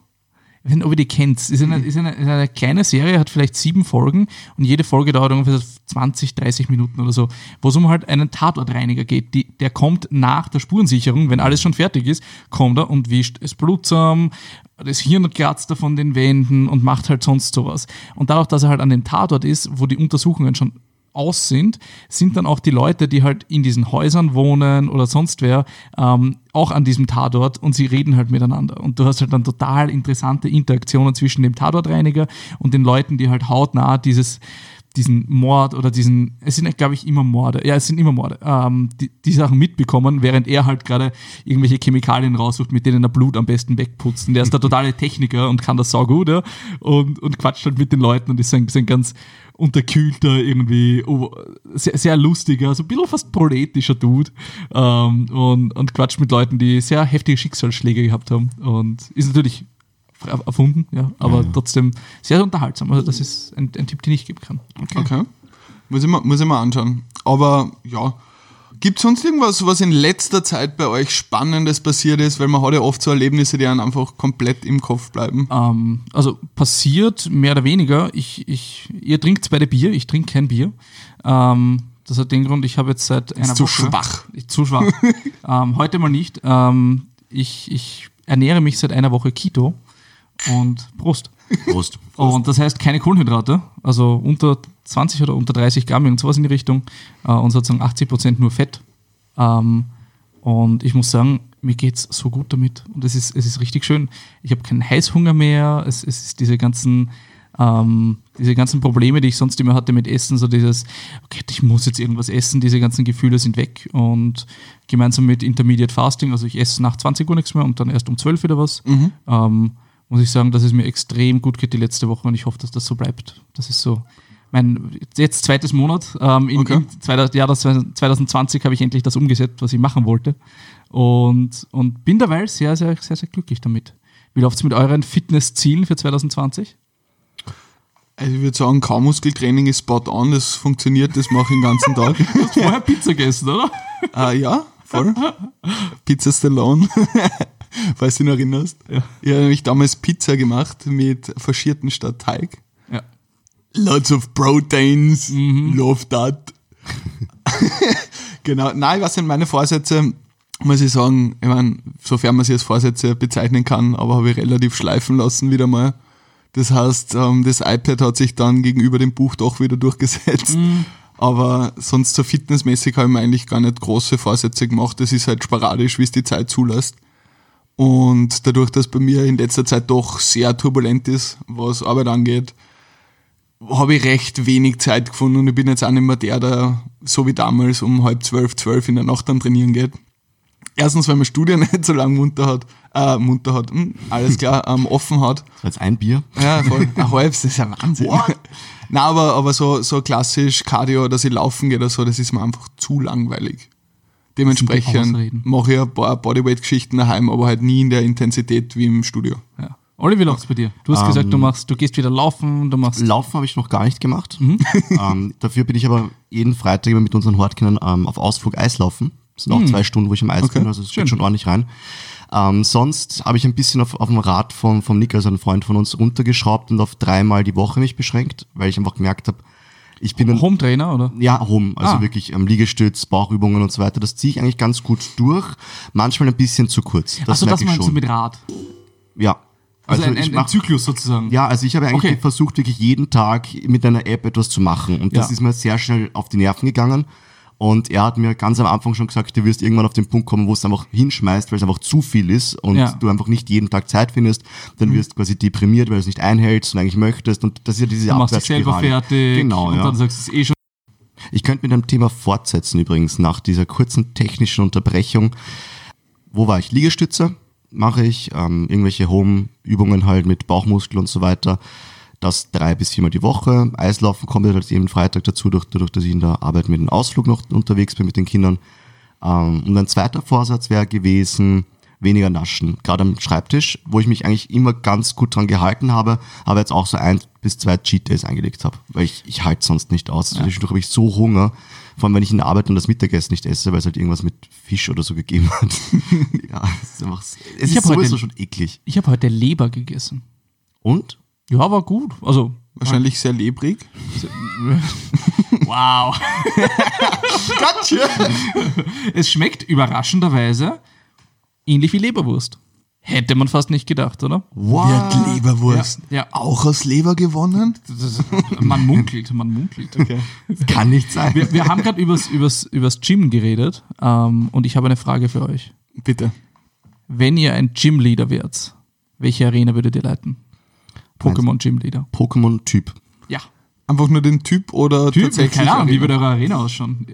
[SPEAKER 5] Ich weiß nicht, ob ihr die kennt. Ist eine, ist, eine, ist eine kleine Serie, hat vielleicht sieben Folgen und jede Folge dauert ungefähr 20, 30 Minuten oder so, wo es um halt einen Tatortreiniger geht. Die, der kommt nach der Spurensicherung, wenn alles schon fertig ist, kommt er und wischt es Blut zusammen, das Hirn kratzt er von den Wänden und macht halt sonst sowas. Und dadurch, dass er halt an dem Tatort ist, wo die Untersuchungen schon aus sind, sind dann auch die Leute, die halt in diesen Häusern wohnen oder sonst wer, ähm, auch an diesem Tatort und sie reden halt miteinander. Und du hast halt dann total interessante Interaktionen zwischen dem Tatortreiniger und den Leuten, die halt hautnah dieses, diesen Mord oder diesen, es sind glaube ich immer Morde, ja, es sind immer Morde, ähm, die, die Sachen mitbekommen, während er halt gerade irgendwelche Chemikalien raussucht, mit denen er Blut am besten wegputzt. Und der ist der <laughs> totale Techniker und kann das saugut, ja, und, und quatscht halt mit den Leuten und ist ein, ein ganz unterkühlter, irgendwie oh, sehr, sehr lustiger, so ein bisschen fast proletischer Dude ähm, und, und quatscht mit Leuten, die sehr heftige Schicksalsschläge gehabt haben. Und ist natürlich erfunden, ja, aber trotzdem sehr unterhaltsam. Also das ist ein, ein Tipp, den ich geben kann.
[SPEAKER 1] Okay. Muss ich, mal, muss ich mal anschauen. Aber ja, gibt es sonst irgendwas, was in letzter Zeit bei euch Spannendes passiert ist? Weil man hat ja oft so Erlebnisse, die einem einfach komplett im Kopf bleiben.
[SPEAKER 5] Ähm, also passiert mehr oder weniger. Ich, ich, ihr trinkt beide Bier, ich trinke kein Bier. Ähm, das hat den Grund, ich habe jetzt seit einer
[SPEAKER 1] zu
[SPEAKER 5] Woche...
[SPEAKER 1] schwach.
[SPEAKER 5] Ich, zu schwach. <laughs> ähm, heute mal nicht. Ähm, ich, ich ernähre mich seit einer Woche Keto und Prost.
[SPEAKER 4] Prost.
[SPEAKER 5] Und das heißt keine Kohlenhydrate, also unter 20 oder unter 30 Gramm und sowas in die Richtung äh, und sozusagen 80 Prozent nur Fett. Ähm, und ich muss sagen, mir geht's so gut damit und es ist, es ist richtig schön. Ich habe keinen Heißhunger mehr, es, es ist diese ganzen, ähm, diese ganzen Probleme, die ich sonst immer hatte mit Essen, so dieses, okay, ich muss jetzt irgendwas essen, diese ganzen Gefühle sind weg und gemeinsam mit Intermediate Fasting, also ich esse nach 20 Uhr nichts mehr und dann erst um 12 wieder was, ähm, muss ich sagen, dass es mir extrem gut geht die letzte Woche und ich hoffe, dass das so bleibt. Das ist so mein jetzt zweites Monat. Ähm, in,
[SPEAKER 1] Okay.
[SPEAKER 5] Jahr das 2020 habe ich endlich das umgesetzt, was ich machen wollte. Und, und bin dabei sehr, sehr, sehr, sehr glücklich damit. Wie läuft es mit euren Fitnesszielen für 2020?
[SPEAKER 1] Also ich würde sagen, Kaumuskeltraining ist spot on, das funktioniert, das mache ich den ganzen Tag. <laughs>
[SPEAKER 5] Vorher Pizza gegessen, oder?
[SPEAKER 1] Ah, ja, voll. Pizza Stallone, <laughs> <laughs> falls du dich noch erinnerst.
[SPEAKER 5] Ja.
[SPEAKER 1] Ich habe nämlich damals Pizza gemacht mit faschierten statt Teig.
[SPEAKER 5] Ja.
[SPEAKER 1] Lots of proteins, love that. <laughs> genau, nein, was sind meine Vorsätze? Muss ich sagen, ich meine, sofern man sie als Vorsätze bezeichnen kann, aber habe ich relativ schleifen lassen wieder mal. Das heißt, ähm, das iPad hat sich dann gegenüber dem Buch doch wieder durchgesetzt. Aber sonst so fitnessmäßig habe ich mir eigentlich gar nicht große Vorsätze gemacht. Das ist halt sporadisch, wie es die Zeit zulässt. Und dadurch, dass bei mir in letzter Zeit doch sehr turbulent ist, was Arbeit angeht, habe ich recht wenig Zeit gefunden und ich bin jetzt auch nicht mehr der, der so wie damals um halb zwölf, zwölf in der Nacht dann trainieren geht. Erstens, weil mein Studio <laughs> nicht so lange munter hat, äh, munter hat, hm, alles klar, <laughs> ähm, offen hat.
[SPEAKER 4] Jetzt ein Bier.
[SPEAKER 1] Ja, voll. <laughs> Ein halbes, das ist ja Wahnsinn. Nein, aber, aber so, so klassisch Cardio, dass ich laufen gehe oder so, das ist mir einfach zu langweilig. Dementsprechend mache ich ein paar Bodyweight-Geschichten daheim, aber halt nie in der Intensität wie im Studio.
[SPEAKER 5] ja. Olli, wie läuft's bei dir? Du hast gesagt, du machst, du gehst wieder laufen, du machst.
[SPEAKER 4] Laufen habe ich noch gar nicht gemacht. <laughs> ähm, dafür bin ich aber jeden Freitag immer mit unseren Hortkindern ähm, auf Ausflug Eislaufen. Das sind auch zwei Stunden, wo ich im Eis
[SPEAKER 1] Okay,
[SPEAKER 4] bin, also es geht schon ordentlich rein. Ähm, sonst habe ich ein bisschen auf, auf dem Rad vom, vom Nick, also ein Freund von uns, runtergeschraubt und auf dreimal die Woche mich beschränkt, weil ich einfach gemerkt habe, ich bin ein
[SPEAKER 5] Home-Trainer, oder?
[SPEAKER 4] ja, Home, also
[SPEAKER 5] Ah.
[SPEAKER 4] wirklich ähm, Liegestütz, Bauchübungen und so weiter. Das ziehe ich eigentlich ganz gut durch. Manchmal ein bisschen zu kurz. Das
[SPEAKER 5] Achso, das meinst du
[SPEAKER 4] schon.
[SPEAKER 5] mit Rad.
[SPEAKER 4] ja.
[SPEAKER 5] Also, ein,
[SPEAKER 4] ich
[SPEAKER 5] ein,
[SPEAKER 4] mach-
[SPEAKER 5] ein Zyklus sozusagen.
[SPEAKER 4] ja, also ich habe eigentlich
[SPEAKER 5] Okay.
[SPEAKER 4] versucht, wirklich jeden Tag mit einer App etwas zu machen. Und das
[SPEAKER 5] Ja.
[SPEAKER 4] ist mir sehr schnell auf die Nerven gegangen. Und er hat mir ganz am Anfang schon gesagt, du wirst irgendwann auf den Punkt kommen, wo es einfach hinschmeißt, weil es einfach zu viel ist und
[SPEAKER 5] Ja. Mhm.
[SPEAKER 4] du einfach nicht jeden Tag Zeit findest. Dann wirst du quasi deprimiert, weil du es nicht einhältst und eigentlich möchtest. Und das ist ja diese
[SPEAKER 5] Du machst dich selber fertig
[SPEAKER 4] Genau,
[SPEAKER 5] und
[SPEAKER 4] ja.
[SPEAKER 5] dann sagst du es eh schon.
[SPEAKER 4] Ich könnte mit einem Thema fortsetzen übrigens, nach dieser kurzen technischen Unterbrechung. Wo war ich? Liegestütze mache ich, ähm, irgendwelche Home-Übungen halt mit Bauchmuskel und so weiter. Das drei bis viermal die Woche. Eislaufen kommt halt jeden Freitag dazu, durch, dadurch, dass ich in der Arbeit mit dem Ausflug noch unterwegs bin mit den Kindern. Ähm, und ein zweiter Vorsatz wäre gewesen, weniger naschen. Gerade am Schreibtisch, wo ich mich eigentlich immer ganz gut dran gehalten habe, aber jetzt auch so ein bis zwei Cheat Days eingelegt habe. Weil ich, ich halte sonst nicht aus. Zwischendurch habe ich so Hunger, vor allem wenn ich in der Arbeit und das Mittagessen nicht esse, weil es halt irgendwas mit Fisch oder so gegeben hat. <laughs> ja, es ist einfach, es
[SPEAKER 5] Ich
[SPEAKER 4] ist
[SPEAKER 5] heute
[SPEAKER 4] sowieso
[SPEAKER 5] den-
[SPEAKER 4] schon eklig.
[SPEAKER 5] Ich habe heute Leber gegessen.
[SPEAKER 4] Und?
[SPEAKER 5] Ja, war gut. Also,
[SPEAKER 1] Wahrscheinlich sehr lebrig. <laughs>
[SPEAKER 5] wow. <laughs> es schmeckt überraschenderweise ähnlich wie Leberwurst. Hätte man fast nicht gedacht, oder?
[SPEAKER 1] Wird Leberwurst
[SPEAKER 5] Ja, ja.
[SPEAKER 1] auch aus Leber gewonnen?
[SPEAKER 5] Das man munkelt, man munkelt.
[SPEAKER 4] Kann nicht sein.
[SPEAKER 5] Wir, wir haben gerade übers, übers, übers Gym geredet ähm, und ich habe eine Frage für euch.
[SPEAKER 1] Bitte.
[SPEAKER 5] Wenn ihr ein Gymleader wärt, welche Arena würdet ihr leiten? Pokémon Gymleader.
[SPEAKER 4] Pokémon-Typ.
[SPEAKER 5] Ja.
[SPEAKER 1] Einfach nur den Typ oder
[SPEAKER 5] Typ,
[SPEAKER 1] tatsächlich?
[SPEAKER 5] keine Ahnung, wie würde eure Arena ausschauen?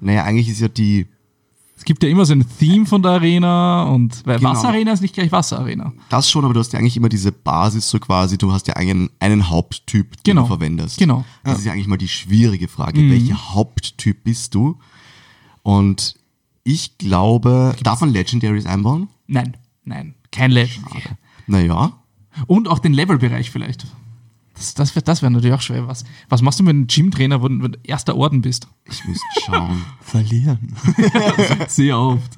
[SPEAKER 4] Naja, eigentlich ist ja die,
[SPEAKER 5] Es gibt ja immer so ein Theme von der Arena und weil
[SPEAKER 4] Genau.
[SPEAKER 5] Wasserarena ist nicht gleich Wasserarena.
[SPEAKER 4] das schon, aber du hast ja eigentlich immer diese Basis so quasi, du hast ja einen, einen Haupttyp, den
[SPEAKER 5] Genau.
[SPEAKER 4] du verwendest.
[SPEAKER 5] Genau.
[SPEAKER 4] Das ist ja eigentlich mal die schwierige Frage. Welcher Haupttyp bist du? Und ich glaube, darf man Legendaries einbauen?
[SPEAKER 5] Nein, nein, kein Legendary.
[SPEAKER 4] Naja,
[SPEAKER 5] Und auch den Levelbereich vielleicht. Das, das wäre das wär natürlich auch schwer. Was, was machst du mit einem Gymtrainer, wo du wenn du erster Orden bist?
[SPEAKER 4] ich müsste schauen. <laughs>
[SPEAKER 1] Verlieren. <laughs>
[SPEAKER 5] Sehr oft.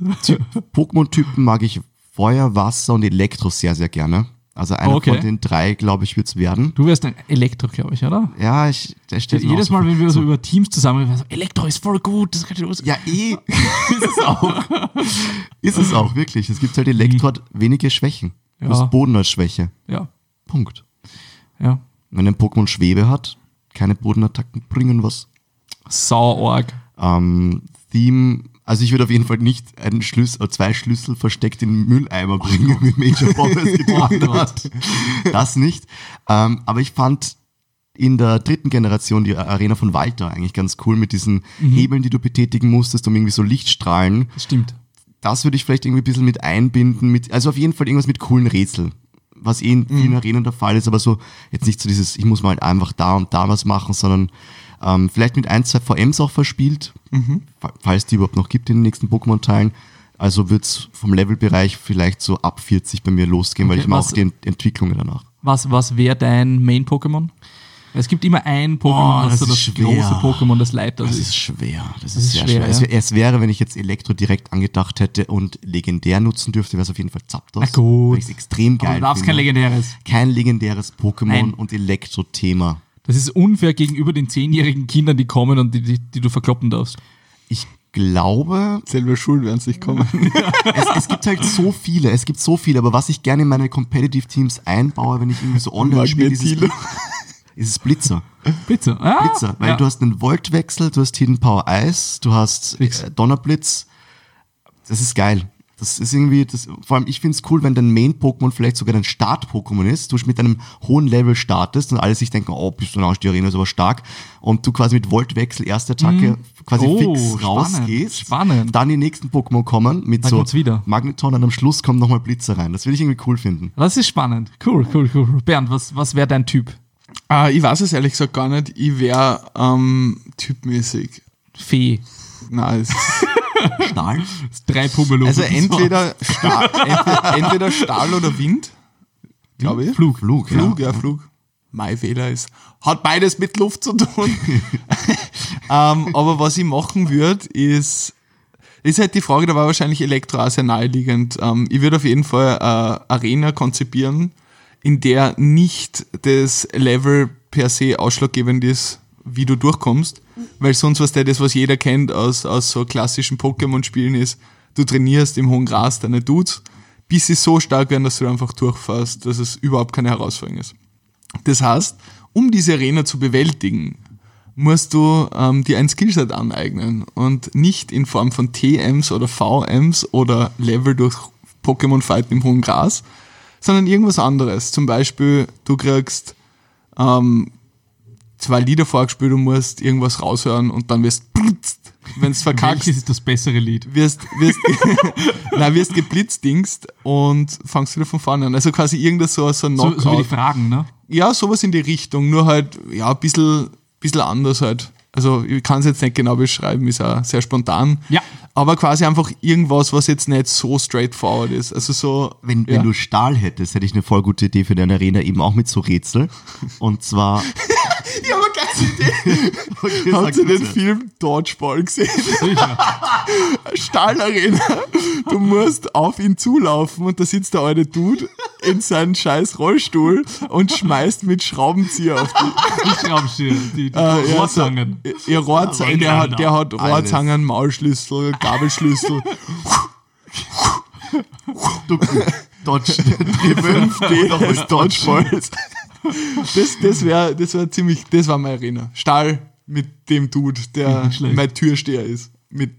[SPEAKER 4] Pokémon-Typen mag ich Feuer, Wasser und Elektro sehr, sehr gerne. Also einer
[SPEAKER 5] Okay.
[SPEAKER 4] von den drei, glaube ich, wird's werden.
[SPEAKER 5] Du wärst ein Elektro, glaube ich, oder?
[SPEAKER 4] Ja, ich, der steht mir
[SPEAKER 5] Jedes
[SPEAKER 4] auch so
[SPEAKER 5] Mal,
[SPEAKER 4] vor.
[SPEAKER 5] wenn wir so <laughs> über Teams zusammen so, Elektro ist voll gut, das kann ich los.
[SPEAKER 4] Ja, eh. ist es auch. ist es auch, wirklich. Es gibt halt Elektro hat wenige Schwächen. Du
[SPEAKER 5] Ja.
[SPEAKER 4] hast Boden als Schwäche.
[SPEAKER 5] ja.
[SPEAKER 4] Punkt.
[SPEAKER 5] ja.
[SPEAKER 4] Wenn ein Pokémon Schwebe hat, keine Bodenattacken bringen was.
[SPEAKER 5] Sauorg.
[SPEAKER 4] Ähm, Theme, also ich würde auf jeden Fall nicht einen Schlüssel, äh, zwei Schlüssel versteckt in den Mülleimer bringen, wie <laughs> Major Bob es getan
[SPEAKER 5] Oh
[SPEAKER 4] hat. Das nicht. Ähm, aber ich fand in der dritten Generation die Arena von Walter eigentlich ganz cool mit diesen
[SPEAKER 5] Mhm.
[SPEAKER 4] Hebeln, die du betätigen musstest, um irgendwie so Lichtstrahlen.
[SPEAKER 5] Das stimmt.
[SPEAKER 4] Das würde ich vielleicht irgendwie ein bisschen mit einbinden, mit, also auf jeden Fall irgendwas mit coolen Rätseln. Was eh in vielen Arenen der Fall ist, aber so jetzt nicht so dieses, ich muss mal halt einfach da und da was machen, sondern ähm, vielleicht mit ein, zwei VMs auch verspielt, fa- falls die überhaupt noch gibt in den nächsten Pokémon-Teilen. Also wird's vom Levelbereich vielleicht so ab 40 bei mir losgehen, weil
[SPEAKER 5] Okay,
[SPEAKER 4] ich mag
[SPEAKER 5] was-
[SPEAKER 4] auch die Ent Entwicklungen danach.
[SPEAKER 5] Was, was wäre dein Main-Pokémon? Es gibt immer ein Pokémon,
[SPEAKER 4] Oh,
[SPEAKER 5] das,
[SPEAKER 4] das
[SPEAKER 5] so das
[SPEAKER 4] ist schwer.
[SPEAKER 5] große Pokémon, das Leiter
[SPEAKER 4] Das
[SPEAKER 5] ist.
[SPEAKER 4] ist schwer. Das,
[SPEAKER 5] ist
[SPEAKER 4] ist sehr
[SPEAKER 5] schwer,
[SPEAKER 4] schwer. Es, wär- es wäre, wenn ich jetzt Elektro direkt angedacht hätte und legendär nutzen dürfte, wäre es auf jeden Fall Zapdos.
[SPEAKER 5] Na gut.
[SPEAKER 4] Weil es extrem
[SPEAKER 5] Aber
[SPEAKER 4] geil
[SPEAKER 5] du darfst kein legendäres.
[SPEAKER 4] Kein legendäres Pokémon
[SPEAKER 5] Nein.
[SPEAKER 4] und Elektro-Thema.
[SPEAKER 5] Das ist unfair gegenüber den zehnjährigen Kindern, die kommen und die, die, die du verkloppen darfst.
[SPEAKER 4] Ich glaube,
[SPEAKER 1] Selber schuld werden es nicht kommen. <laughs>
[SPEAKER 4] es, es gibt halt so viele, es gibt so viele, aber was ich gerne in meine Competitive Teams einbaue, wenn ich irgendwie so <laughs> online spiele, ist, es-
[SPEAKER 1] Magnetilo.
[SPEAKER 4] Ist es Blitzer.
[SPEAKER 5] Bitte. Ah,
[SPEAKER 4] Blitzer, weil
[SPEAKER 5] ja.
[SPEAKER 4] du hast einen Voltwechsel, du hast Hidden Power Eis, du hast
[SPEAKER 5] Fix.
[SPEAKER 4] äh, Donnerblitz. Das ist geil. Das ist irgendwie, das, vor allem ich finde es cool, wenn dein Main-Pokémon vielleicht sogar dein Start-Pokémon ist, du mit einem hohen Level startest und alle sich denken, oh, bist du nach die Arena ist aber stark und du quasi mit Voltwechsel, erste Attacke, quasi
[SPEAKER 5] Oh,
[SPEAKER 4] fix
[SPEAKER 5] spannend,
[SPEAKER 4] rausgehst.
[SPEAKER 5] spannend.
[SPEAKER 4] Dann die nächsten Pokémon kommen mit
[SPEAKER 5] Dann
[SPEAKER 4] so
[SPEAKER 5] wieder.
[SPEAKER 4] Magneton und am Schluss kommt nochmal Blitzer rein. Das würde ich irgendwie cool finden.
[SPEAKER 5] Das ist spannend. Cool, cool, cool. Bernd, was, was wäre dein Typ?
[SPEAKER 1] Ah, ich weiß es ehrlich gesagt gar nicht. Ich wäre ähm, typmäßig.
[SPEAKER 5] Fee.
[SPEAKER 1] Nein, es <laughs>
[SPEAKER 4] Stahl?
[SPEAKER 5] Drei Pummelufen.
[SPEAKER 1] also entweder Stahl, <laughs> entweder, entweder Stahl oder Wind, glaube ich.
[SPEAKER 4] Flug, Flug,
[SPEAKER 1] Flug, ja, Flug. Mein Fehler ist, hat beides mit Luft zu tun. <laughs> ähm, aber was ich machen würde, ist, ist halt die Frage, da war wahrscheinlich Elektro auch sehr naheliegend. Ähm, ich würde auf jeden Fall eine Arena konzipieren, in der nicht das Level per se ausschlaggebend ist, wie du durchkommst, weil sonst was der das, was jeder kennt aus, aus so klassischen Pokémon-Spielen ist, du trainierst im hohen Gras deine Dudes, bis sie so stark werden, dass du einfach durchfährst, dass es überhaupt keine Herausforderung ist. Das heißt, um diese Arena zu bewältigen, musst du ähm, dir ein Skillset aneignen und nicht in Form von TMs oder VMs oder Level durch Pokémon Fighten im hohen Gras, sondern irgendwas anderes. Zum Beispiel, du kriegst ähm, zwei Lieder vorgespielt und musst irgendwas raushören und dann wirst wenn es verkackst,
[SPEAKER 5] Welches ist das bessere Lied?
[SPEAKER 1] wirst, wirst, <laughs> nein, wirst geblitzdingst und fangst wieder von vorne an. Also quasi irgendwas so, so ein
[SPEAKER 5] So, so wie die Fragen, ne?
[SPEAKER 1] ja, sowas in die Richtung, nur halt, ja, ein bisschen, bisschen anders halt. Also ich kann es jetzt nicht genau beschreiben, ist auch sehr spontan.
[SPEAKER 5] Ja.
[SPEAKER 1] Aber quasi einfach irgendwas, was jetzt nicht so straightforward ist. Also so.
[SPEAKER 4] Wenn, wenn
[SPEAKER 1] ja.
[SPEAKER 4] du Stahl hättest, hätte ich eine voll gute Idee für deine Arena, eben auch mit so Rätsel. Und zwar. <laughs>
[SPEAKER 1] Ich habe eine geile Idee.
[SPEAKER 4] Okay,
[SPEAKER 1] Habt ihr den
[SPEAKER 4] bitte.
[SPEAKER 1] Film Dodgeball gesehen? <laughs>
[SPEAKER 5] Sicher.
[SPEAKER 1] Stahlarena. Du musst auf ihn zulaufen und da sitzt der alte Dude in seinem scheiß Rollstuhl und schmeißt mit Schraubenzieher auf die.
[SPEAKER 5] Die Schraubenzieher, die, die
[SPEAKER 1] Äh, ja, so-
[SPEAKER 5] Rohrzangen.
[SPEAKER 1] Ja, Rohrzangen, der hat, der hat Rohrzangen, Maulschlüssel, Gabelschlüssel.
[SPEAKER 4] Ducken, Dodge, Triple,
[SPEAKER 1] 5D des Dodgeballs. Das, das wäre das wär ziemlich, das war meine Arena. Stahl mit dem Dude, der
[SPEAKER 5] schlecht.
[SPEAKER 1] mein Türsteher ist. Mit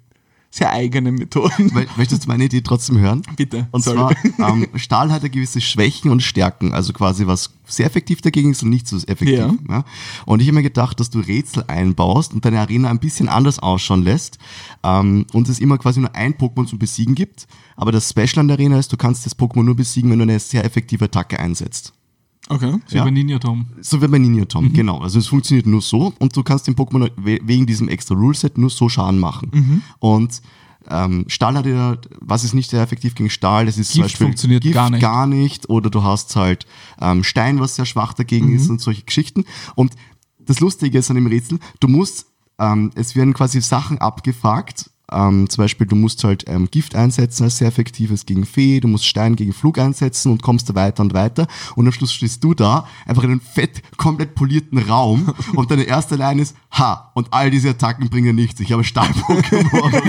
[SPEAKER 1] sehr eigenen Methoden.
[SPEAKER 4] Mö- Möchtest du meine Idee trotzdem hören?
[SPEAKER 1] Bitte.
[SPEAKER 4] Und
[SPEAKER 1] sorry.
[SPEAKER 4] zwar, ähm, Stahl hat ja gewisse Schwächen und Stärken, also quasi was sehr effektiv dagegen ist und nicht so effektiv.
[SPEAKER 1] Ja.
[SPEAKER 4] Ja. Und ich habe mir gedacht, dass du Rätsel einbaust und deine Arena ein bisschen anders ausschauen lässt ähm, und es immer quasi nur ein Pokémon zum Besiegen gibt. Aber das Special an der Arena ist, du kannst das Pokémon nur besiegen, wenn du eine sehr effektive Attacke einsetzt.
[SPEAKER 1] Okay.
[SPEAKER 5] So
[SPEAKER 4] Ja.
[SPEAKER 5] bei Ninja Tom.
[SPEAKER 4] So wie bei Ninja Tom, genau. Also es funktioniert nur so und du kannst dem Pokémon we- wegen diesem extra Ruleset nur so Schaden machen. Und ähm, Stahl hat ja, was ist nicht sehr effektiv gegen Stahl? Das ist zum
[SPEAKER 5] Gift
[SPEAKER 4] Beispiel
[SPEAKER 5] funktioniert
[SPEAKER 4] Gift
[SPEAKER 5] gar nicht.
[SPEAKER 4] gar nicht. Oder du hast halt ähm, Stein, was sehr schwach dagegen
[SPEAKER 5] Mhm.
[SPEAKER 4] ist und solche Geschichten. Und das Lustige ist an dem Rätsel, du musst, ähm, es werden quasi Sachen abgefragt. Ähm, zum Beispiel, du musst halt ähm, Gift einsetzen als sehr effektives gegen Fee, du musst Stein gegen Flug einsetzen und kommst da weiter und weiter. Und am Schluss stehst du da, einfach in einem fett, komplett polierten Raum <laughs> und deine erste Line ist, ha, und all diese Attacken bringen nichts. Ich habe Stahl-Pokémon.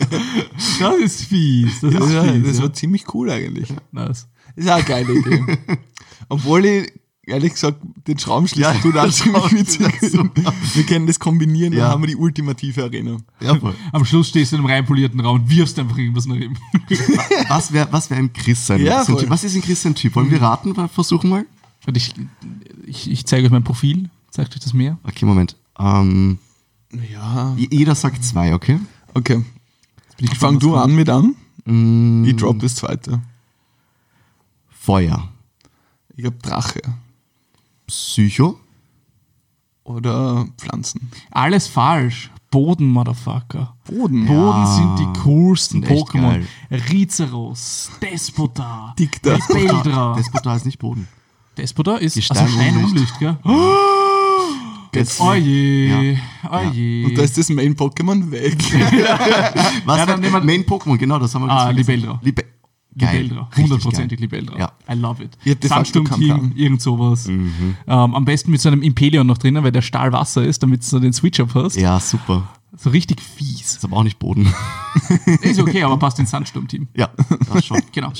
[SPEAKER 4] <laughs>
[SPEAKER 5] Das ist fies. Das ist
[SPEAKER 1] Das, war,
[SPEAKER 5] fies.
[SPEAKER 1] das
[SPEAKER 5] ja.
[SPEAKER 1] war ziemlich cool eigentlich.
[SPEAKER 5] Nice.
[SPEAKER 1] Das ist auch eine geile Idee. <laughs> Obwohl ich, ehrlich gesagt, den Schraubenschlüssel
[SPEAKER 4] Ja,
[SPEAKER 1] tut auch <laughs> ziemlich witzig. Wir können das kombinieren,
[SPEAKER 4] Ja.
[SPEAKER 1] dann haben wir die ultimative Arena.
[SPEAKER 4] ja, voll.
[SPEAKER 5] Am Schluss stehst du in einem reinpolierten Raum und wirfst einfach irgendwas nach ihm. <laughs>
[SPEAKER 4] Was wäre was wär ein Chris sein?
[SPEAKER 1] Ja,
[SPEAKER 4] so? Was ist ein Chris ein Typ? Wollen wir raten? Versuchen mal.
[SPEAKER 5] Und ich, ich, ich zeige euch mein Profil. Zeigt euch das mehr?
[SPEAKER 4] Okay, Moment. Ähm,
[SPEAKER 1] Ja.
[SPEAKER 4] jeder sagt zwei, okay?
[SPEAKER 1] Okay.
[SPEAKER 5] Ich
[SPEAKER 1] Fang du an mit an.
[SPEAKER 4] Mm,
[SPEAKER 1] Ich drop das zweite.
[SPEAKER 4] Feuer.
[SPEAKER 1] Ich hab Drache.
[SPEAKER 4] Psycho.
[SPEAKER 1] Oder Pflanzen.
[SPEAKER 5] Alles falsch. Boden, Motherfucker.
[SPEAKER 1] Boden.
[SPEAKER 5] Boden sind die coolsten Pokémon. Rizeros, Despota,
[SPEAKER 1] Dicta.
[SPEAKER 5] Beldra. <laughs>
[SPEAKER 4] Despota ist nicht Boden.
[SPEAKER 5] Despota ist
[SPEAKER 4] Gestein-
[SPEAKER 5] also Steinunlicht, gell? <gasps>
[SPEAKER 1] Jetzt,
[SPEAKER 5] Oh je,
[SPEAKER 4] Ja.
[SPEAKER 5] oh je.
[SPEAKER 1] Und da ist das Main-Pokémon weg. <laughs> <laughs>
[SPEAKER 4] Was
[SPEAKER 5] Ja, dann nehmen wir-
[SPEAKER 4] Main Pokémon, genau, das haben wir
[SPEAKER 5] Ah,
[SPEAKER 4] vergessen.
[SPEAKER 5] Libeldra.
[SPEAKER 4] Libe Richtig
[SPEAKER 5] hundertprozentig
[SPEAKER 4] geil.
[SPEAKER 5] Libeldra.
[SPEAKER 4] Ja.
[SPEAKER 5] I love it.
[SPEAKER 1] Keinen
[SPEAKER 5] Sandsturm-Team, irgend sowas.
[SPEAKER 4] Mhm.
[SPEAKER 5] Ähm, am besten mit so einem Impelion noch drinnen, weil der Stahl Wasser ist, damit du so den Switch-Up hast.
[SPEAKER 4] Ja, super.
[SPEAKER 5] So richtig fies.
[SPEAKER 4] Ist aber auch nicht Boden. <laughs>
[SPEAKER 5] Ist okay, aber passt ins Sandsturm-Team.
[SPEAKER 4] ja, das schon. <laughs>
[SPEAKER 5] Genau.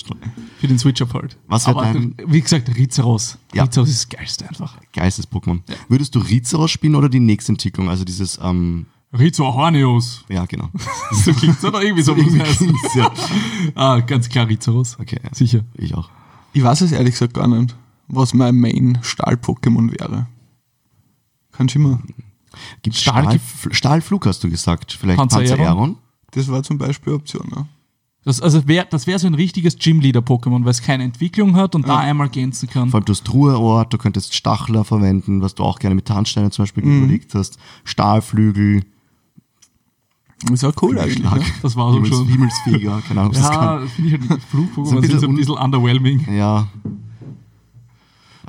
[SPEAKER 5] Für den Switch-Up halt.
[SPEAKER 4] Was
[SPEAKER 5] aber
[SPEAKER 4] dein-
[SPEAKER 5] wie gesagt, Rizeros.
[SPEAKER 4] Ja.
[SPEAKER 5] Rizeros ist das Geilste einfach.
[SPEAKER 4] Geistes Pokémon. Würdest du Rizeros spielen oder die nächste Entwicklung? Also dieses, ähm,
[SPEAKER 5] Rizzo Horneus.
[SPEAKER 4] ja, genau. <laughs>
[SPEAKER 5] So klingt's oder irgendwie so.
[SPEAKER 4] Irgendwie
[SPEAKER 5] muss es heißen.
[SPEAKER 4] klingt's, ja. <laughs>
[SPEAKER 5] Ah, ganz klar Rizeros.
[SPEAKER 4] Okay, ja.
[SPEAKER 5] Sicher.
[SPEAKER 4] Ich auch.
[SPEAKER 1] Ich weiß es ehrlich gesagt gar nicht, was mein Main-Stahl-Pokémon wäre. Kannst du immer.
[SPEAKER 4] Gibt
[SPEAKER 5] Stahl-
[SPEAKER 4] Stahl, Stahl, Stahlflug, hast du gesagt. Vielleicht
[SPEAKER 5] Panzer-Aeron?
[SPEAKER 4] Panzer-Aeron?
[SPEAKER 1] Das war zum Beispiel Option. Ne?
[SPEAKER 5] Das, also wär, das wäre so ein richtiges Gym-Leader-Pokémon, weil es keine Entwicklung hat und da einmal gänzen kann.
[SPEAKER 4] Vor allem du hast Ruheort, du könntest Stachler verwenden, was du auch gerne mit Tarnsteinen zum Beispiel
[SPEAKER 5] Mhm.
[SPEAKER 4] überlegt hast. Stahlflügel,
[SPEAKER 1] Das war cool eigentlich. Ne?
[SPEAKER 5] Das war so
[SPEAKER 4] Himmels,
[SPEAKER 5] schon.
[SPEAKER 4] Himmelsfeger, keine Ahnung, was das
[SPEAKER 5] Ja,
[SPEAKER 4] kann.
[SPEAKER 5] finde ich halt, Flug-Pokémon sind
[SPEAKER 4] bisschen
[SPEAKER 5] so ein bisschen underwhelming.
[SPEAKER 4] Ja.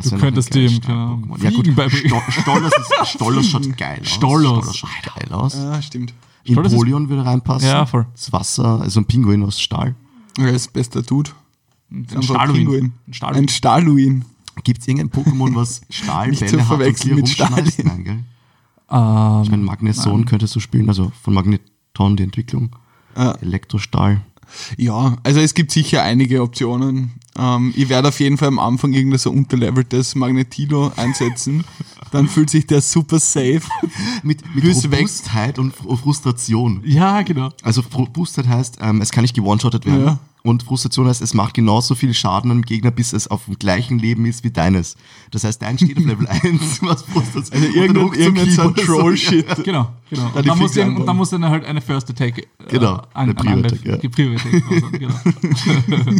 [SPEAKER 5] Du könntest dem, keine Ahnung?
[SPEAKER 4] Ja gut. Sto Stollers, ist, Stollers schaut geil aus.
[SPEAKER 5] Stollos.
[SPEAKER 4] Stollers schaut geil aus.
[SPEAKER 1] Ah, stimmt.
[SPEAKER 5] Ist-
[SPEAKER 4] Empoleon würde reinpassen.
[SPEAKER 5] Ja, voll.
[SPEAKER 4] Das Wasser, also ein Pinguin aus Stahl.
[SPEAKER 1] Er ist bester Dude.
[SPEAKER 5] Ein Staluin. Ein Staluin.
[SPEAKER 4] Gibt es irgendein Pokémon, was <laughs>
[SPEAKER 1] Nicht zu
[SPEAKER 4] Stahlbälle hat und
[SPEAKER 1] mit? Stalin.
[SPEAKER 4] Nein, gell?
[SPEAKER 5] Ähm,
[SPEAKER 4] Ich meine, Magneson könntest du spielen, also von Magneton die Entwicklung.
[SPEAKER 1] Ah.
[SPEAKER 4] Elektrostahl.
[SPEAKER 1] Ja, also es gibt sicher einige Optionen. Ähm, ich werde auf jeden Fall am Anfang irgendein so unterleveltes Magnetilo einsetzen. <laughs> Dann fühlt sich der super safe.
[SPEAKER 4] Mit, mit
[SPEAKER 1] Grüße weg.
[SPEAKER 4] Robustheit und Fr- Frustration.
[SPEAKER 5] ja, genau.
[SPEAKER 4] Also Robustheit heißt, ähm, es kann nicht gewone-shottet werden.
[SPEAKER 1] Ja.
[SPEAKER 4] Und Frustration heißt, es macht genauso viel Schaden am Gegner, bis es auf dem gleichen Leben ist wie deines. Das heißt, dein steht auf Level <laughs> 1, was Frustration.
[SPEAKER 1] Also irgendein, irgendein so ein
[SPEAKER 4] Keeper so,
[SPEAKER 1] Troll-Shit.
[SPEAKER 5] Genau, genau. Und dann, muss und dann muss dann halt eine First Attack äh,
[SPEAKER 4] Genau,
[SPEAKER 5] an,
[SPEAKER 4] eine Prio-Attack, ja.
[SPEAKER 5] die Priorität. genau. <laughs>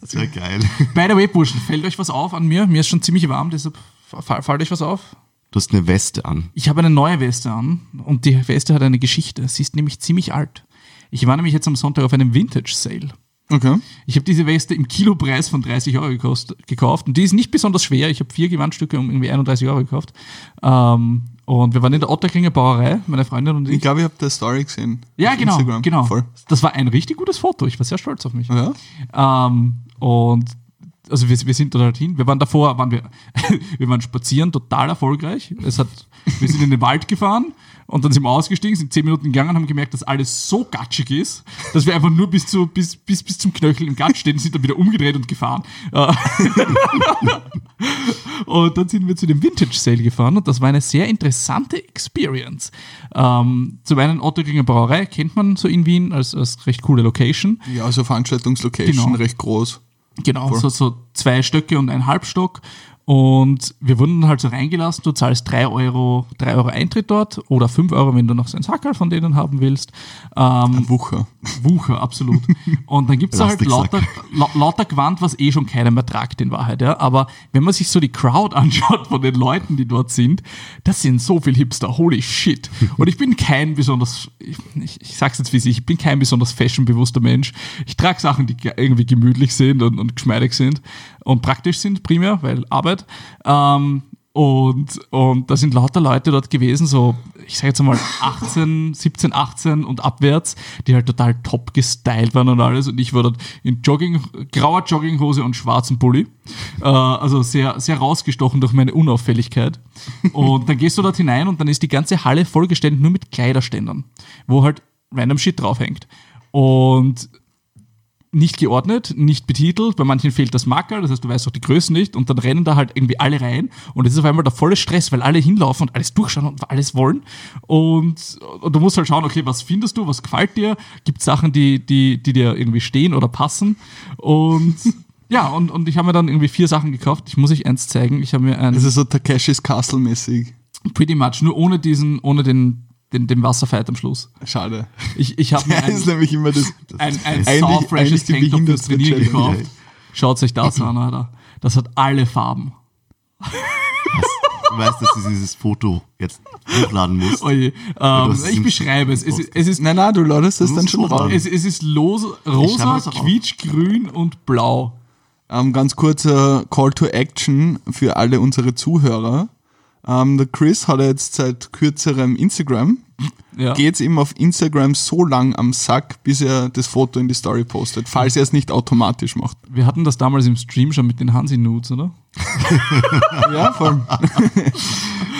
[SPEAKER 4] Das wäre geil.
[SPEAKER 5] By the way, Burschen, fällt euch was auf an mir? Mir ist schon ziemlich warm, deshalb fällt euch was auf?
[SPEAKER 4] Du hast eine Weste an.
[SPEAKER 5] Ich habe eine neue Weste an und die Weste hat eine Geschichte. Sie ist nämlich ziemlich alt. Ich war nämlich jetzt am Sonntag auf einem Vintage Sale.
[SPEAKER 1] Okay.
[SPEAKER 5] Ich habe diese Weste im Kilopreis von 30 Euro gekost, gekauft und die ist nicht besonders schwer. Ich habe vier Gewandstücke um irgendwie 31 Euro gekauft. Ähm, und wir waren in der Otterkringer Brauerei, meine Freundin und ich.
[SPEAKER 1] Ich glaube, ich habe der Story gesehen.
[SPEAKER 5] ja, genau,
[SPEAKER 1] Instagram.
[SPEAKER 5] genau.
[SPEAKER 1] Voll.
[SPEAKER 5] Das war ein richtig gutes Foto. Ich war sehr stolz auf mich.
[SPEAKER 1] Ja.
[SPEAKER 5] Ähm, und also wir, wir sind dort halt hin. Wir waren davor, waren wir, <laughs> wir waren spazieren, total erfolgreich. Es hat, wir sind in den Wald gefahren und dann sind wir ausgestiegen, sind zehn Minuten gegangen und haben gemerkt, dass alles so gatschig ist, dass wir einfach nur bis, zu, bis, bis, bis zum Knöchel im Gatsch stehen, sind dann wieder umgedreht und gefahren. Äh, <laughs> und dann sind wir zu dem Vintage Sale gefahren und das war eine sehr interessante Experience. Ähm, zum einen Otterkringer Brauerei kennt man so in Wien als, als recht coole Location.
[SPEAKER 1] Ja, so Veranstaltungslocation,
[SPEAKER 5] Genau.
[SPEAKER 1] recht groß.
[SPEAKER 5] Genau, so, so zwei Stöcke und ein Halbstock. Und wir wurden dann halt so reingelassen, du zahlst 3 Euro, 3 Euro Eintritt dort oder 5 Euro, wenn du noch so ein Sackerl von denen haben willst. Ähm,
[SPEAKER 1] Wucher.
[SPEAKER 5] Wucher, absolut. Und dann gibt's da halt lauter, la, lauter Gewand, was eh schon keiner mehr tragt in Wahrheit. Ja. Aber wenn man sich so die Crowd <laughs> anschaut von den Leuten, die dort sind, das sind so viel Hipster, holy shit. Und ich bin kein besonders, ich, ich, ich sag's jetzt wie es ist, ich bin kein besonders fashionbewusster Mensch. Ich trage Sachen, die ge- irgendwie gemütlich sind und, und geschmeidig sind und praktisch sind primär, weil Arbeit. Ähm, und, und da sind lauter Leute dort gewesen, so, ich sage jetzt einmal 18, 17, 18 und abwärts, die halt total top gestylt waren und alles. Und ich war dort in Jogging, grauer Jogginghose und schwarzem Pulli. Äh, also sehr, sehr rausgestochen durch meine Unauffälligkeit. Und dann gehst du dort hinein und dann ist die ganze Halle vollgestellt nur mit Kleiderständern, wo halt random Shit draufhängt. Und nicht geordnet, nicht betitelt, bei manchen fehlt das Marker, das heißt, du weißt auch die Größen nicht. Und dann rennen da halt irgendwie alle rein. Und es ist auf einmal der volle Stress, weil alle hinlaufen und alles durchschauen und alles wollen. Und, und du musst halt schauen, okay, was findest du, was gefällt dir, gibt Sachen, die, die, die dir irgendwie stehen oder passen? Und <laughs> ja, und, und ich habe mir dann irgendwie vier Sachen gekauft, ich muss euch eins zeigen, ich habe mir ein
[SPEAKER 1] Das ist so Takeshis Castle mäßig.
[SPEAKER 5] pretty much, nur ohne diesen, ohne den, den, den Wasserfight am Schluss.
[SPEAKER 1] Schade.
[SPEAKER 5] Ich, ich habe mir <laughs> ein,
[SPEAKER 1] ist nämlich immer das.
[SPEAKER 5] ein, ein
[SPEAKER 1] Eigentlich-
[SPEAKER 5] saufreshes Tanktop fürs
[SPEAKER 1] Challenge.
[SPEAKER 5] gekauft. Schaut euch das <laughs> an, Alter. Das hat alle Farben.
[SPEAKER 4] Du weißt, dass du dieses Foto jetzt hochladen musst.
[SPEAKER 5] Oje. Ähm,
[SPEAKER 4] es
[SPEAKER 5] ich beschreibe es. Es ist, es ist,
[SPEAKER 1] Nein, nein, du ladest das
[SPEAKER 4] Du
[SPEAKER 1] dann schon raus.
[SPEAKER 5] es, es ist los, rosa,
[SPEAKER 4] mir das auch auf.
[SPEAKER 5] quietsch, grün und blau.
[SPEAKER 1] Ähm, ganz kurzer Call to Action für alle unsere Zuhörer. Ähm, der Chris hat jetzt seit kürzerem Instagram.
[SPEAKER 5] Ja.
[SPEAKER 1] Geht's ihm auf Instagram so lang am Sack, bis er das Foto in die Story postet, falls er es nicht automatisch macht.
[SPEAKER 5] Wir hatten das damals im Stream schon mit den Hansi-Nudes, oder? <laughs>
[SPEAKER 1] Ja, voll.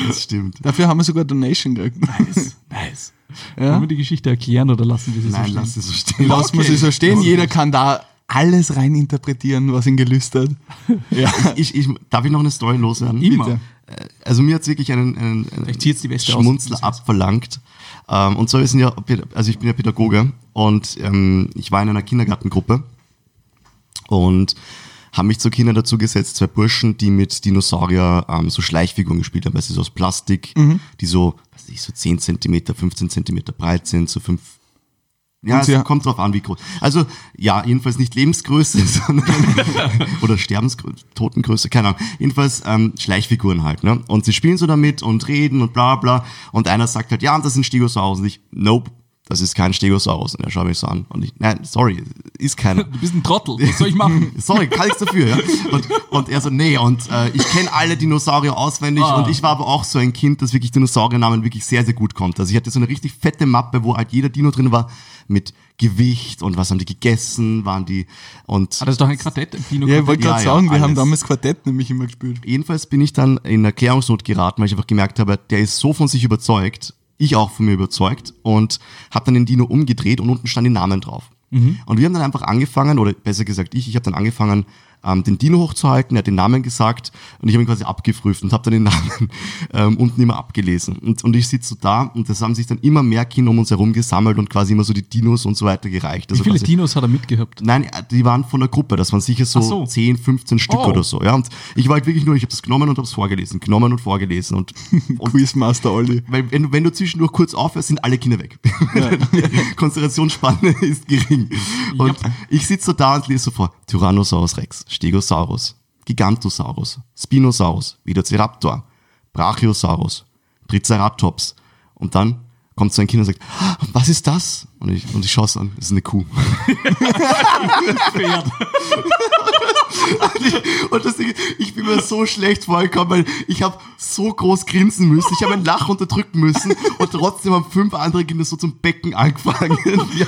[SPEAKER 4] Das stimmt.
[SPEAKER 1] Dafür haben wir sogar Donation gekriegt.
[SPEAKER 5] Nice. nice.
[SPEAKER 1] Ja?
[SPEAKER 5] Wollen wir die Geschichte erklären oder lassen wir sie so
[SPEAKER 4] Nein,
[SPEAKER 5] stehen?
[SPEAKER 4] lass es so stehen.
[SPEAKER 1] Lass wir sie so stehen. Jeder kann da alles reininterpretieren, was ihn gelüstert. Ja. <laughs>
[SPEAKER 4] Ich, ich, darf ich noch eine Story loswerden?
[SPEAKER 5] Immer.
[SPEAKER 1] Bitte.
[SPEAKER 4] Also mir hat es wirklich einen, einen, einen. Schmunzler abverlangt. Ähm, und zwar wir sind ja, also ich bin ja Pädagoge und ähm, ich war in einer Kindergartengruppe und haben mich zu Kindern dazu gesetzt, zwei Burschen, die mit Dinosaurier ähm, so Schleichfiguren gespielt haben, weil sie so aus Plastik,
[SPEAKER 1] Mhm.
[SPEAKER 4] die so, was weiß ich, so 10 Zentimeter, 15 Zentimeter breit sind, so 5 ja, es kommt drauf an, wie groß. Also, ja, jedenfalls nicht Lebensgröße, <laughs> sondern, <laughs> oder Sterbensgröße, Totengröße, keine Ahnung. Jedenfalls, ähm, Schleichfiguren halt, ne? Und sie spielen so damit und reden und bla, bla. Und einer sagt halt, ja, und das sind Stegosaurus. Und ich, nope, das ist kein Stegosaurus. Und er schaut mich so an. Und ich, nein, sorry, ist keiner. <laughs>
[SPEAKER 5] Du bist ein Trottel. Was soll ich machen? <laughs>
[SPEAKER 4] Sorry, kann nichts dafür. Ja? Und, und er so, nee, und äh, ich kenne alle Dinosaurier auswendig
[SPEAKER 5] Ah.
[SPEAKER 4] und ich war aber auch so ein Kind, das wirklich Dinosauriernamen wirklich sehr, sehr gut konnte. Also ich hatte so eine richtig fette Mappe, wo halt jeder Dino drin war mit Gewicht und was haben die gegessen, waren die und
[SPEAKER 5] Ah, das ist doch ein Quartett im Kino.
[SPEAKER 1] Ja, ich wollte
[SPEAKER 4] Ja,
[SPEAKER 1] gerade
[SPEAKER 4] ja,
[SPEAKER 1] sagen, wir haben damals Quartett nämlich immer gespielt.
[SPEAKER 4] jedenfalls bin ich dann in Erklärungsnot geraten, weil ich einfach gemerkt habe, der ist so von sich überzeugt, ich auch von mir überzeugt und habe dann den Dino umgedreht und unten stand die Namen drauf. Und wir haben dann einfach angefangen, oder besser gesagt ich, ich habe dann angefangen, ähm, den Dino hochzuhalten, er hat den Namen gesagt und ich habe ihn quasi abgeprüft und habe dann den <laughs> Namen ähm, unten immer abgelesen. Und, und ich sitze so da und das haben sich dann immer mehr Kinder um uns herum gesammelt und quasi immer so die Dinos und so weiter gereicht.
[SPEAKER 5] Wie
[SPEAKER 4] Also
[SPEAKER 5] viele
[SPEAKER 4] quasi-
[SPEAKER 5] Dinos hat er mitgehabt?
[SPEAKER 4] Nein, die waren von der Gruppe, das waren sicher so,
[SPEAKER 5] Ach so.
[SPEAKER 4] 10, 15 Stück
[SPEAKER 5] Oh.
[SPEAKER 4] oder so. Ja, und ich war halt wirklich nur, ich habe das genommen und habe es vorgelesen, genommen und vorgelesen. Und, <laughs> und
[SPEAKER 1] Quizmaster Olli.
[SPEAKER 4] weil, wenn, du- wenn du zwischendurch kurz aufhörst, sind alle Kinder weg. Die <laughs> Konzentrationsspanne ist gering. Und ich sitze so da und lese so vor, Tyrannosaurus Rex, Stegosaurus, Gigantosaurus, Spinosaurus, Velociraptor, Brachiosaurus, Triceratops. Und dann kommt so ein Kind und sagt, "Ah, was ist das? Und ich, und ich schaue es an, das ist eine Kuh.
[SPEAKER 5] Pferd. <laughs>
[SPEAKER 4] Und das Ding, ich bin mir so schlecht vorgekommen, weil ich habe so groß grinsen müssen, ich habe ein Lachen unterdrücken müssen und trotzdem haben fünf andere Kinder so zum Becken angefangen. <laughs> Ja.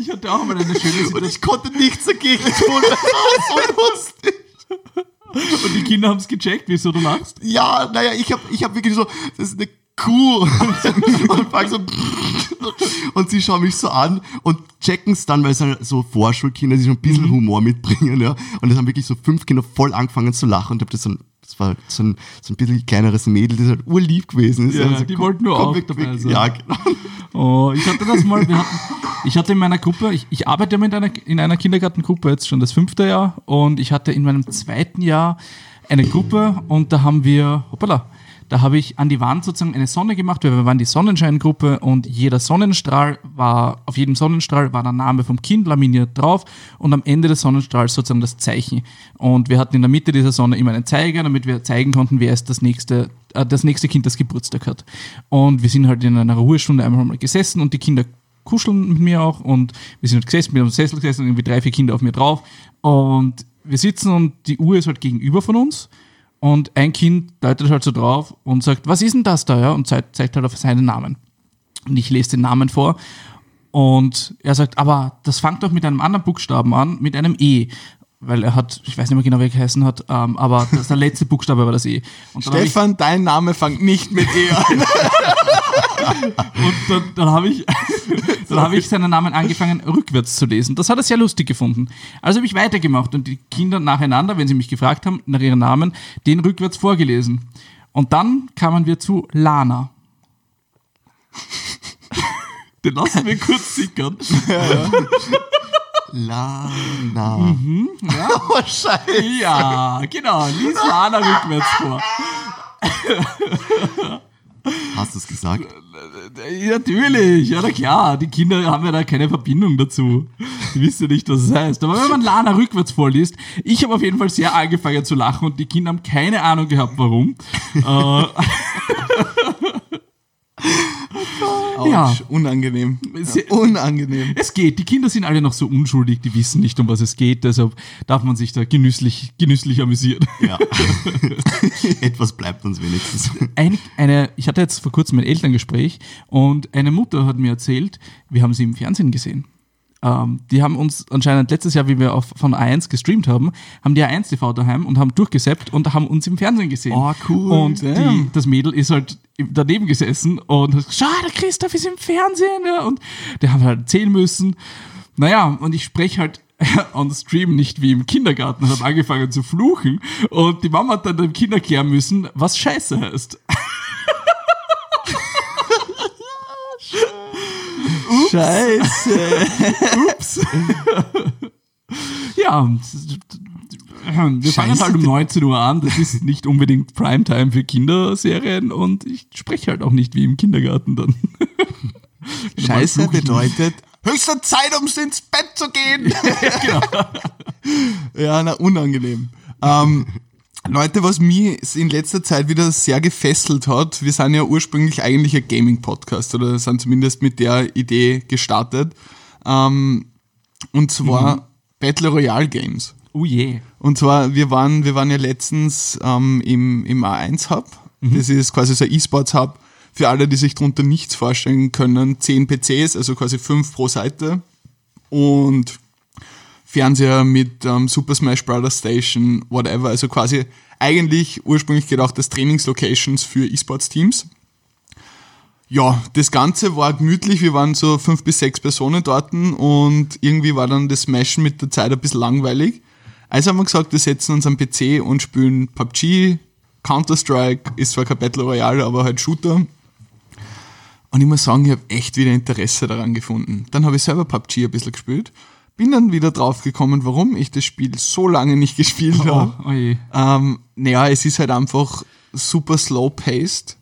[SPEAKER 5] Ich hatte auch mal eine schöne
[SPEAKER 4] Und
[SPEAKER 5] Situation.
[SPEAKER 4] ich konnte nichts dagegen tun. <laughs> Das war so lustig.
[SPEAKER 5] Und die Kinder haben es gecheckt, wieso du lachst.
[SPEAKER 4] Ja, naja, ich habe ich hab wirklich so, das ist eine Kuh. <laughs> Und, fang so, <laughs> und sie schauen mich so an und checken es dann, weil es halt so Vorschulkinder, die schon ein bisschen Humor mitbringen, ja. Und es haben wirklich so fünf Kinder voll angefangen zu lachen und ich hab das so ein das war so ein, so ein bisschen kleineres Mädel, das halt urlieb gewesen ist.
[SPEAKER 5] Ja,
[SPEAKER 4] Und so,
[SPEAKER 5] die
[SPEAKER 4] komm-
[SPEAKER 5] wollten nur
[SPEAKER 4] komm,
[SPEAKER 5] auch dabei
[SPEAKER 4] wir-
[SPEAKER 5] sein.
[SPEAKER 4] Ja, genau.
[SPEAKER 5] Oh, ich hatte das mal, wir hatten, ich hatte in meiner Gruppe, ich, ich arbeite ja mit einer, in einer Kindergartengruppe jetzt schon das fünfte Jahr und ich hatte in meinem zweiten Jahr eine Gruppe und da haben wir, hoppala, da habe ich an die Wand sozusagen eine Sonne gemacht, weil wir waren die Sonnenscheingruppe und jeder Sonnenstrahl war, auf jedem Sonnenstrahl war der Name vom Kind laminiert drauf und am Ende des Sonnenstrahls sozusagen das Zeichen. Und wir hatten in der Mitte dieser Sonne immer einen Zeiger, damit wir zeigen konnten, wer ist das nächste, äh, das nächste Kind, das Geburtstag hat. Und wir sind halt in einer Ruhestunde einmal mal gesessen und die Kinder kuscheln mit mir auch und wir sind halt gesessen, mit einem Sessel gesessen und irgendwie drei, vier Kinder auf mir drauf und wir sitzen und die Uhr ist halt gegenüber von uns und ein Kind deutet halt so drauf und sagt, was ist denn das da, ja, und zeigt, zeigt halt auf seinen Namen. Und ich lese den Namen vor und er sagt, aber das fängt doch mit einem anderen Buchstaben an, mit einem E. Weil er hat, ich weiß nicht mehr genau, wie er geheißen hat, ähm, aber das, der letzte Buchstabe war das E. Hab ich-
[SPEAKER 1] Stefan, dein Name fängt nicht mit E an. <laughs>
[SPEAKER 5] Und dann, dann habe ich, <laughs> dann habe ich seinen Namen angefangen, rückwärts zu lesen. Das hat er sehr lustig gefunden. Also habe ich weitergemacht und die Kinder nacheinander, wenn sie mich gefragt haben, nach ihren Namen, den rückwärts vorgelesen. Und dann kamen wir zu Lana. <laughs> Den lassen wir kurz sickern. <laughs>
[SPEAKER 4] Lana.
[SPEAKER 5] Ja,
[SPEAKER 4] Oh, Scheiße.
[SPEAKER 5] ja genau. Lies Lana rückwärts vor.
[SPEAKER 4] Hast du es gesagt?
[SPEAKER 5] Ja, Natürlich, ja, na klar. Die Kinder haben ja da keine Verbindung dazu. Die wissen ja nicht, was es heißt. Aber wenn man Lana rückwärts vorliest, ich habe auf jeden Fall sehr angefangen zu lachen und die Kinder haben keine Ahnung gehabt, warum. äh, <laughs> <laughs> Ja.
[SPEAKER 1] Autsch, unangenehm.
[SPEAKER 5] Sehr-
[SPEAKER 1] Unangenehm.
[SPEAKER 5] es geht, die Kinder sind alle noch so unschuldig, die wissen nicht, um was es geht, deshalb darf man sich da genüsslich, genüsslich amüsieren.
[SPEAKER 4] Ja. <laughs> Etwas bleibt uns wenigstens.
[SPEAKER 5] Ein, eine, ich hatte jetzt vor kurzem ein Elterngespräch und eine Mutter hat mir erzählt, wir haben sie im Fernsehen gesehen. Ähm, die haben uns anscheinend letztes Jahr, wie wir auf, von A1 gestreamt haben, haben die A1 TV daheim und haben durchgesappt und haben uns im Fernsehen gesehen.
[SPEAKER 4] Oh, cool.
[SPEAKER 5] Und die, das Mädel ist halt daneben gesessen und hat gesagt, schau, der Christoph ist im Fernsehen. Ja. Und die haben halt erzählen müssen. Naja, und ich spreche halt <laughs> on stream nicht wie im Kindergarten und habe angefangen zu fluchen. Und die Mama hat dann dem Kind erklären müssen, was Scheiße heißt.
[SPEAKER 1] Scheiße.
[SPEAKER 5] Ja, wir fangen halt um 19 Uhr an. Das ist nicht unbedingt Primetime für Kinderserien und ich spreche halt auch nicht wie im Kindergarten dann.
[SPEAKER 1] Scheiße bedeutet, höchste Zeit, um ins Bett zu gehen. <laughs>
[SPEAKER 5] genau.
[SPEAKER 1] Ja, na, unangenehm. Ähm, Leute, was mich in letzter Zeit wieder sehr gefesselt hat, wir sind ja ursprünglich eigentlich ein Gaming-Podcast oder sind zumindest mit der Idee gestartet. Ähm, und zwar Battle Royale Games.
[SPEAKER 5] Oh je.
[SPEAKER 1] Und zwar, wir waren, wir waren ja letztens ähm, im, im A1-Hub. Das ist quasi so ein E-Sports-Hub. Für alle, die sich darunter nichts vorstellen können, 10 PCs, also quasi 5 pro Seite. Und Fernseher mit ähm, Super Smash Bros. Station, whatever. Also quasi eigentlich ursprünglich gedacht als Trainingslocations für E-Sports-Teams. Ja, das Ganze war gemütlich. Wir waren so fünf bis sechs Personen dort und irgendwie war dann das Smashen mit der Zeit ein bisschen langweilig. Also haben wir gesagt, wir setzen uns am PC und spielen PUBG, Counter-Strike, ist zwar kein Battle Royale, aber halt Shooter. Und ich muss sagen, ich habe echt wieder Interesse daran gefunden. Dann habe ich selber PUBG ein bisschen gespielt. Bin dann wieder drauf gekommen, warum ich das Spiel so lange nicht gespielt
[SPEAKER 5] Oh,
[SPEAKER 1] habe.
[SPEAKER 5] oh je.
[SPEAKER 1] Ähm, naja, es ist halt einfach super slow paced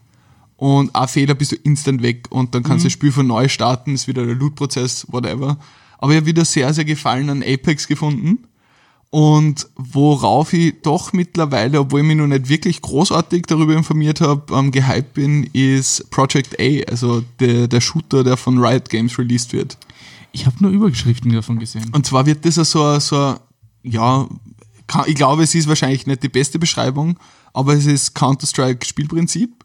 [SPEAKER 1] und ein Fehler bist du instant weg und dann kannst du das Spiel von neu starten, ist wieder der Loot-Prozess, whatever. Aber ich habe wieder sehr, sehr Gefallen an Apex gefunden Und worauf ich doch mittlerweile, obwohl ich mich noch nicht wirklich großartig darüber informiert habe, ähm, gehypt bin, ist Project A, also der, der Shooter, der von Riot Games released wird.
[SPEAKER 5] Ich habe nur Überschriften davon gesehen.
[SPEAKER 1] Und zwar wird das so, so ja, ich glaube, es ist wahrscheinlich nicht die beste Beschreibung, aber es ist Counter-Strike-Spielprinzip,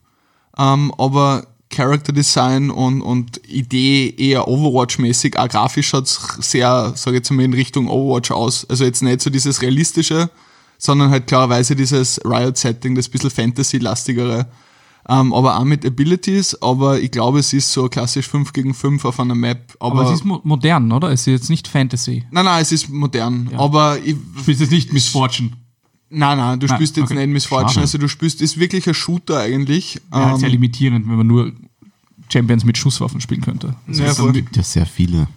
[SPEAKER 1] ähm, aber Character Design und, und Idee eher Overwatch-mäßig, auch grafisch schaut sehr, sage ich jetzt mal, in Richtung Overwatch aus. Also jetzt nicht so dieses realistische, sondern halt klarerweise dieses Riot-Setting, das bisschen Fantasy-lastigere. Ähm, aber auch mit Abilities, aber ich glaube, es ist so klassisch 5 gegen 5 auf einer Map. Aber,
[SPEAKER 5] Aber es ist mo modern, oder? Es ist jetzt nicht Fantasy.
[SPEAKER 1] nein, nein, es ist modern. Aber ich,
[SPEAKER 5] Du spielst jetzt nicht Miss Fortune.
[SPEAKER 1] Nein, nein, du
[SPEAKER 5] Nein,
[SPEAKER 1] spielst jetzt
[SPEAKER 5] okay.
[SPEAKER 1] nicht Miss Fortune,
[SPEAKER 4] Schade.
[SPEAKER 1] also du spielst, ist wirklich ein Shooter eigentlich.
[SPEAKER 5] Sehr
[SPEAKER 1] Ähm,
[SPEAKER 5] limitierend, wenn man nur Champions mit Schusswaffen spielen könnte. Das
[SPEAKER 1] Ja,
[SPEAKER 5] ist
[SPEAKER 1] voll.
[SPEAKER 5] dann,
[SPEAKER 4] gibt ja sehr viele.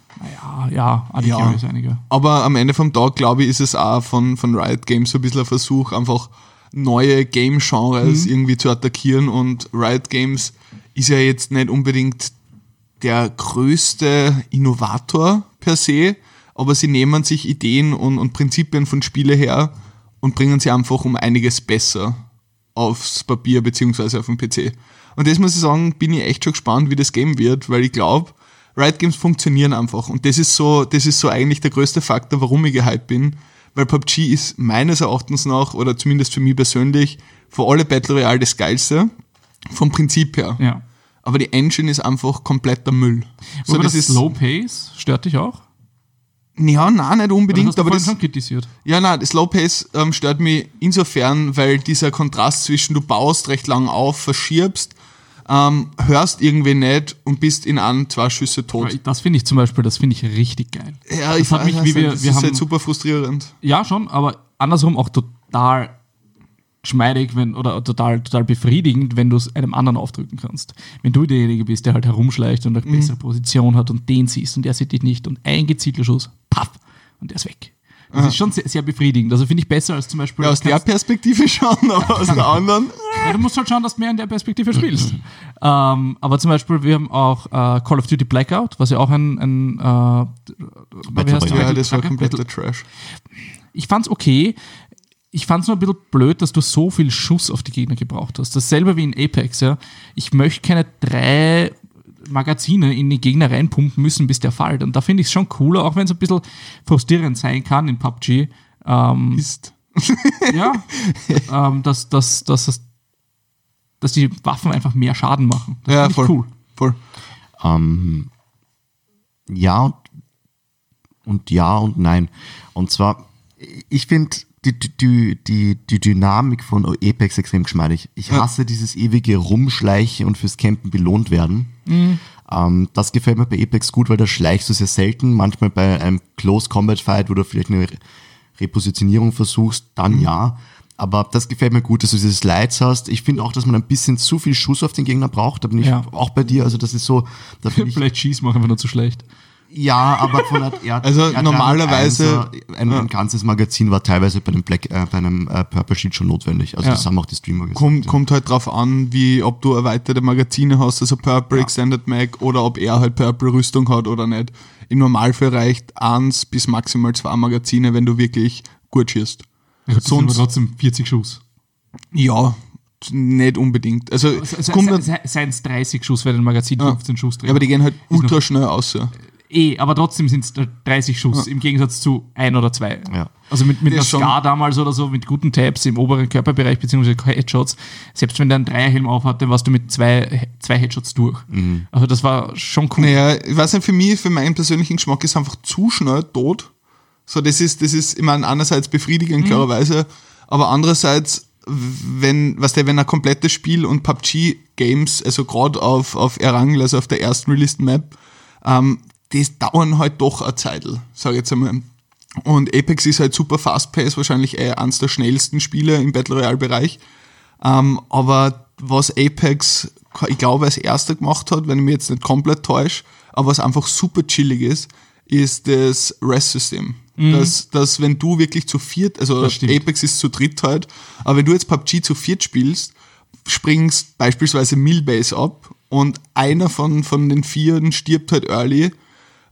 [SPEAKER 5] ja, ja,
[SPEAKER 1] Ja.
[SPEAKER 5] ist einige.
[SPEAKER 1] aber am Ende vom Tag, glaube ich, ist es auch von, von Riot Games so ein bisschen ein Versuch, einfach neue Game-Genres irgendwie zu attackieren und Riot Games ist ja jetzt nicht unbedingt der größte Innovator per se, aber sie nehmen sich Ideen und, und Prinzipien von Spiele her und bringen sie einfach um einiges besser aufs Papier beziehungsweise auf dem PC. Und das muss ich sagen, bin ich echt schon gespannt, wie das Game wird, weil ich glaube, Riot Games funktionieren einfach. Und das ist so, das ist so eigentlich der größte Faktor, warum ich gehypt bin. Weil PUBG ist meines Erachtens nach, oder zumindest für mich persönlich, für alle Battle Royale das geilste. Vom Prinzip her.
[SPEAKER 5] Ja.
[SPEAKER 1] Aber die Engine ist einfach kompletter Müll. So,
[SPEAKER 5] Aber
[SPEAKER 1] das
[SPEAKER 5] das
[SPEAKER 1] ist,
[SPEAKER 5] Slow Pace stört dich auch?
[SPEAKER 1] ja, nein, nicht
[SPEAKER 5] Das
[SPEAKER 1] unbedingt,
[SPEAKER 5] hast du
[SPEAKER 1] aber das,
[SPEAKER 5] schon kritisiert.
[SPEAKER 1] Ja, nein, das Slow Pace ähm, stört mich insofern, weil dieser Kontrast zwischen du baust recht lang auf, verschiebst, ähm, hörst irgendwie nicht und bist in ein, zwei Schüsse tot.
[SPEAKER 5] Das finde ich zum Beispiel, das finde ich richtig geil.
[SPEAKER 1] Ja,
[SPEAKER 5] das hat mich, wie wir,
[SPEAKER 1] das
[SPEAKER 5] wir
[SPEAKER 1] ist
[SPEAKER 5] haben,
[SPEAKER 1] halt super frustrierend.
[SPEAKER 5] ja schon, aber andersrum auch total geschmeidig wenn, oder total, total befriedigend, wenn du es einem anderen aufdrücken kannst. Wenn du derjenige bist, der halt herumschleicht und eine
[SPEAKER 1] Mhm.
[SPEAKER 5] bessere Position hat und den siehst und der sieht dich nicht und ein gezielter Schuss, paff, und der ist weg. Das ist schon sehr, sehr befriedigend. Also finde ich besser als zum Beispiel.
[SPEAKER 1] Ja, aus der Perspektive schon, aber aus der <laughs> anderen.
[SPEAKER 5] Ja, du musst halt schauen, dass du mehr in der Perspektive spielst. ähm, aber zum Beispiel, wir haben auch äh, Call of Duty Blackout, was ja auch ein, ein äh, wie heißt.
[SPEAKER 1] Ja, das war kompletter Trash.
[SPEAKER 5] Ich fand's okay. Ich fand's nur ein bisschen blöd, dass du so viel Schuss auf die Gegner gebraucht hast. Dasselbe wie in Apex, ja. Ich möchte keine drei Magazine in die Gegner reinpumpen müssen, bis der fällt. Und da finde ich es schon cooler, auch wenn es ein bisschen frustrierend sein kann in PUBG. Ähm,
[SPEAKER 1] Ist. <laughs>
[SPEAKER 5] ja, ähm, dass, dass, dass, dass, dass die Waffen einfach mehr Schaden machen. Das
[SPEAKER 1] Ja, voll.
[SPEAKER 5] cool.
[SPEAKER 1] Voll.
[SPEAKER 4] Ähm, ja und, und ja und nein. Und zwar, ich finde die, die, die, die Dynamik von Apex extrem geschmeidig. Ich hasse dieses ewige Rumschleichen und fürs Campen belohnt werden. Ähm, das gefällt mir bei Apex gut, weil da schleichst du sehr selten. Manchmal bei einem Close Combat Fight, wo du vielleicht eine Re Repositionierung versuchst, dann ja. Aber das gefällt mir gut, dass du diese Slides hast. Ich finde auch, dass man ein bisschen zu viel Schuss auf den Gegner braucht. Da bin ich
[SPEAKER 5] Ja.
[SPEAKER 4] auch bei dir. Also das ist so, da ich <laughs>
[SPEAKER 5] Vielleicht Schieß machen wir nur zu schlecht.
[SPEAKER 4] Ja, aber von der
[SPEAKER 1] Also
[SPEAKER 4] R301er,
[SPEAKER 1] normalerweise-
[SPEAKER 4] ein, ein ganzes Magazin war teilweise bei einem Black, äh, bei einem äh, Purple Sheet schon notwendig. Also
[SPEAKER 5] Ja.
[SPEAKER 4] das haben auch die Streamer gesagt.
[SPEAKER 1] Kommt,
[SPEAKER 4] ja.
[SPEAKER 1] kommt halt drauf an, wie, ob du erweiterte Magazine hast, also Purple Extended Mag, oder ob er halt Purple Rüstung hat oder nicht. Im Normalfall reicht eins bis maximal zwei Magazine, wenn du wirklich gut schießt.
[SPEAKER 5] Ja, das sind aber
[SPEAKER 1] Sonst,
[SPEAKER 5] trotzdem 40 Schuss.
[SPEAKER 1] ja, nicht unbedingt. Also, es kommt dann, ja,
[SPEAKER 5] Seien es 30 Schuss, weil ein Magazin 15 Schuss drin
[SPEAKER 1] aber die gehen halt ultra schnell aus.
[SPEAKER 5] Eh, aber trotzdem sind es 30 Schuss im Gegensatz zu ein oder zwei.
[SPEAKER 4] Ja.
[SPEAKER 5] Also mit, mit einer Scar damals oder so, mit guten Tabs im oberen Körperbereich beziehungsweise Headshots, selbst wenn der einen Dreierhelm aufhatte, warst du mit zwei, zwei Headshots durch. Also das war schon cool.
[SPEAKER 1] Naja, ich weiß nicht, für mich, für meinen persönlichen Geschmack ist einfach zu schnell tot. So, das ist, das ist, ich meine, einerseits befriedigend, klarerweise, aber andererseits, wenn, was der, wenn ein komplettes Spiel und PUBG-Games, also gerade auf, auf Erangel, also auf der ersten released Map, ähm, das dauern halt doch eine Zeit, sag ich jetzt einmal. Und Apex ist halt super fast-paced, wahrscheinlich eh eines der schnellsten Spiele im Battle Royale-Bereich. Ähm, aber was Apex, ich glaube, als erster gemacht hat, wenn ich mich jetzt nicht komplett täusche, aber was einfach super chillig ist, ist das Rest-System. Dass, dass, wenn du wirklich zu viert, also. Apex ist zu dritt halt, aber wenn du jetzt PUBG zu viert spielst, springst beispielsweise Millbase ab und einer von, von den Vieren stirbt halt early,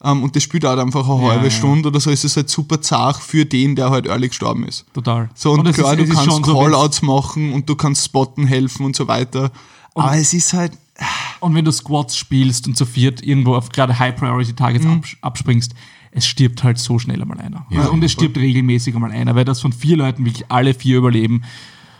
[SPEAKER 1] ähm, und das spielt halt einfach eine
[SPEAKER 5] Ja,
[SPEAKER 1] halbe
[SPEAKER 5] ja.
[SPEAKER 1] Stunde oder so, ist es halt super zart für den, der halt early gestorben ist.
[SPEAKER 5] Total.
[SPEAKER 1] So, und,
[SPEAKER 5] es
[SPEAKER 1] klar,
[SPEAKER 5] ist-
[SPEAKER 1] du kannst
[SPEAKER 5] schon so,
[SPEAKER 1] Callouts machen und du kannst spotten helfen und so weiter. Aber es ist halt,
[SPEAKER 5] Und wenn du Squads spielst und zu viert irgendwo auf gerade High-Priority-Targets
[SPEAKER 1] Mhm.
[SPEAKER 5] abs- abspringst, es stirbt halt so schnell einmal einer.
[SPEAKER 4] Ja.
[SPEAKER 5] und es stirbt regelmäßig einmal einer, weil das von vier Leuten wirklich alle vier überleben.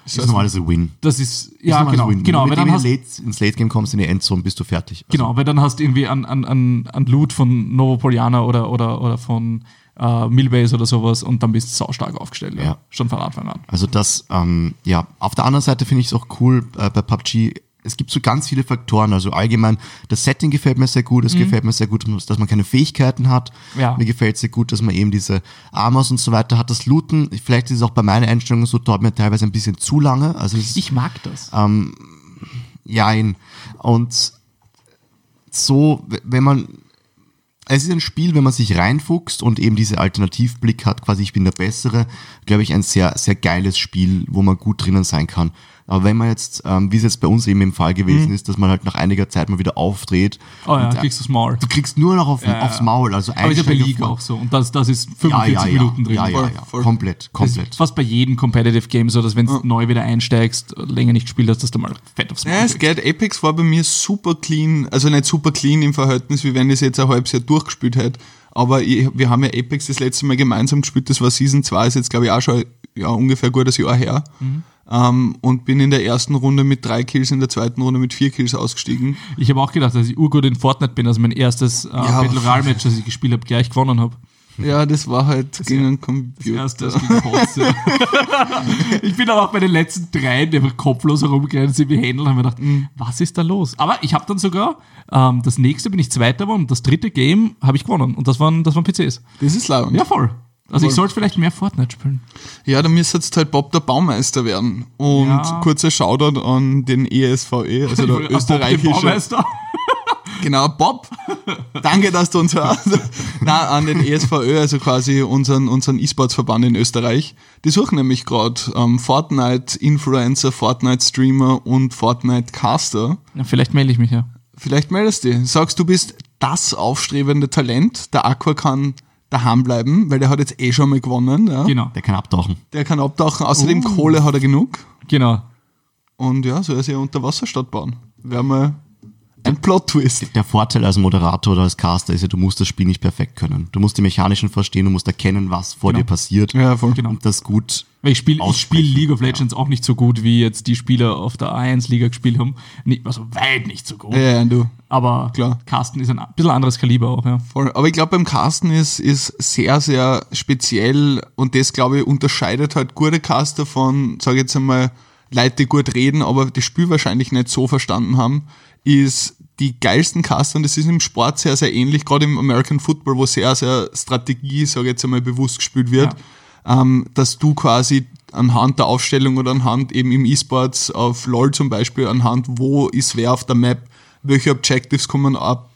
[SPEAKER 4] Das ist normalerweise Win.
[SPEAKER 5] Das ist, ja,
[SPEAKER 4] ist
[SPEAKER 5] genau,
[SPEAKER 4] Win.
[SPEAKER 5] genau,
[SPEAKER 4] Wenn du
[SPEAKER 5] dann hast,
[SPEAKER 4] Late, ins Late Game kommst, in die Endzone, bist du fertig. Also,
[SPEAKER 5] genau, weil dann hast du irgendwie an, an, an, an Loot von Novopoliana oder, oder, oder von äh, Millbase oder sowas und dann bist du saustark aufgestellt. Ja.
[SPEAKER 4] Ja.
[SPEAKER 5] Schon von Anfang an.
[SPEAKER 4] Also das, ähm, ja, auf der anderen Seite finde ich es auch cool äh, bei PUBG. Es gibt so ganz viele Faktoren. Also allgemein, das Setting gefällt mir sehr gut. Es gefällt mir sehr gut, dass man keine Fähigkeiten hat.
[SPEAKER 5] Mhm. Ja.
[SPEAKER 4] Mir gefällt sehr gut, dass man eben diese Armors und so weiter hat. Das Looten, vielleicht ist es auch bei meiner Einstellung so, dauert mir teilweise ein bisschen zu lange. Also es ist,
[SPEAKER 5] Ich mag das.
[SPEAKER 4] Jein. Und so, wenn man, es ist ein Spiel, wenn man sich reinfuchst und eben diese Alternativblick hat, quasi ich bin der Bessere, glaube ich, ein sehr, sehr geiles Spiel, wo man gut drinnen sein kann. Aber wenn man jetzt, ähm, wie es jetzt bei uns eben im Fall gewesen ist, dass man halt nach einiger Zeit mal wieder aufdreht,
[SPEAKER 5] Mhm. oh ja,
[SPEAKER 4] und, äh,
[SPEAKER 5] kriegst du Maul.
[SPEAKER 4] du kriegst nur noch auf,
[SPEAKER 5] Ja,
[SPEAKER 4] aufs Maul, also
[SPEAKER 5] Aber ist ja bei League auch so. Und das, das ist
[SPEAKER 4] ja,
[SPEAKER 5] 45
[SPEAKER 4] ja, ja,
[SPEAKER 5] Minuten drin.
[SPEAKER 4] ja, ja, ja,
[SPEAKER 1] voll.
[SPEAKER 4] komplett,
[SPEAKER 5] Das
[SPEAKER 4] komplett.
[SPEAKER 5] ist fast bei jedem Competitive Game so, dass wenn du neu wieder einsteigst, länger nicht gespielt hast, dass du mal fett aufs Maul
[SPEAKER 1] Ja, es geht. Apex war bei mir super clean, also nicht super clean im Verhältnis, wie wenn ich es jetzt ein halbes Jahr durchgespielt hätte. Aber ich, wir haben ja Apex das letzte Mal gemeinsam gespielt, das war Season 2, ist jetzt glaube ich auch schon ja, ungefähr ein gutes Jahr her. Ähm, und bin in der ersten Runde mit drei Kills, in der zweiten Runde mit vier Kills ausgestiegen.
[SPEAKER 5] Ich habe auch gedacht, dass ich urgut in Fortnite bin, also mein erstes äh,
[SPEAKER 1] aber-
[SPEAKER 5] Battle Royale Match, <laughs> das ich gespielt habe, gleich gewonnen habe. <laughs>
[SPEAKER 1] Ja, das war halt gegen einen
[SPEAKER 5] Das
[SPEAKER 1] Computer.
[SPEAKER 5] erste, das ging Kotze. Ich bin aber auch bei den letzten drei, die einfach kopflos herumgerannt sind wie Händler, haben mir gedacht,
[SPEAKER 1] Mhm.
[SPEAKER 5] was ist da los? Aber ich habe dann sogar, ähm, das nächste bin ich Zweiter geworden und das dritte Game habe ich gewonnen. Und das waren, das waren PCs.
[SPEAKER 1] Das ist laut.
[SPEAKER 5] Ja, voll. Also ich sollte vielleicht mehr Fortnite spielen.
[SPEAKER 1] Ja, da müsste jetzt halt Bob der Baumeister werden. Und
[SPEAKER 5] Ja.
[SPEAKER 1] kurzer Shoutout an den ESVE, also <laughs>
[SPEAKER 5] Ich wollte-
[SPEAKER 1] der
[SPEAKER 5] Bob den
[SPEAKER 1] österreichische.
[SPEAKER 5] Baumeister.
[SPEAKER 1] Genau, Bob. <laughs> Danke, dass du uns hörst. <laughs> Na, an den ESVÖ, also quasi unseren, unseren E-Sports-Verband in Österreich. Die suchen nämlich gerade ähm, Fortnite-Influencer, Fortnite-Streamer und Fortnite-Caster.
[SPEAKER 5] Ja, vielleicht melde ich mich ja.
[SPEAKER 1] Vielleicht meldest du dich. Sagst, du bist das aufstrebende Talent. Der Aqua kann daheim bleiben, weil der hat jetzt eh schon mal gewonnen. Ja?
[SPEAKER 5] Genau.
[SPEAKER 4] Der kann abtauchen.
[SPEAKER 1] Der kann abtauchen. Außerdem
[SPEAKER 5] Uh.
[SPEAKER 1] Kohle hat er genug.
[SPEAKER 5] Genau.
[SPEAKER 1] Und ja, soll er sich eine Unterwasserstadt bauen. Wäre mal ein Plot-Twist.
[SPEAKER 4] Der Vorteil als Moderator oder als Caster ist ja, du musst das Spiel nicht perfekt können. Du musst die Mechanischen verstehen, du musst erkennen, was vor
[SPEAKER 5] Genau.
[SPEAKER 4] dir passiert.
[SPEAKER 1] Ja, voll.
[SPEAKER 5] Genau.
[SPEAKER 4] Und das gut.
[SPEAKER 5] Weil ich spiele spiel League of Legends auch nicht so gut, wie jetzt die Spieler auf der A1-Liga gespielt haben. Nicht, also weit nicht so gut.
[SPEAKER 1] Ja, ja, du.
[SPEAKER 5] Aber
[SPEAKER 1] Klar.
[SPEAKER 5] Carsten ist ein bisschen anderes Kaliber auch, ja.
[SPEAKER 1] Voll. Aber ich glaube, beim Casten ist, ist sehr, sehr speziell und das, glaube ich, unterscheidet halt gute Caster von, sage ich jetzt einmal, Leute, die gut reden, aber das Spiel wahrscheinlich nicht so verstanden haben, ist die geilsten Caster, und das ist im Sport sehr, sehr ähnlich, gerade im American Football, wo sehr, sehr Strategie, sage ich jetzt einmal, bewusst gespielt wird, ähm, dass du quasi anhand der Aufstellung oder anhand eben im E-Sports auf LoL zum Beispiel, anhand wo ist wer auf der Map, welche Objectives kommen ab,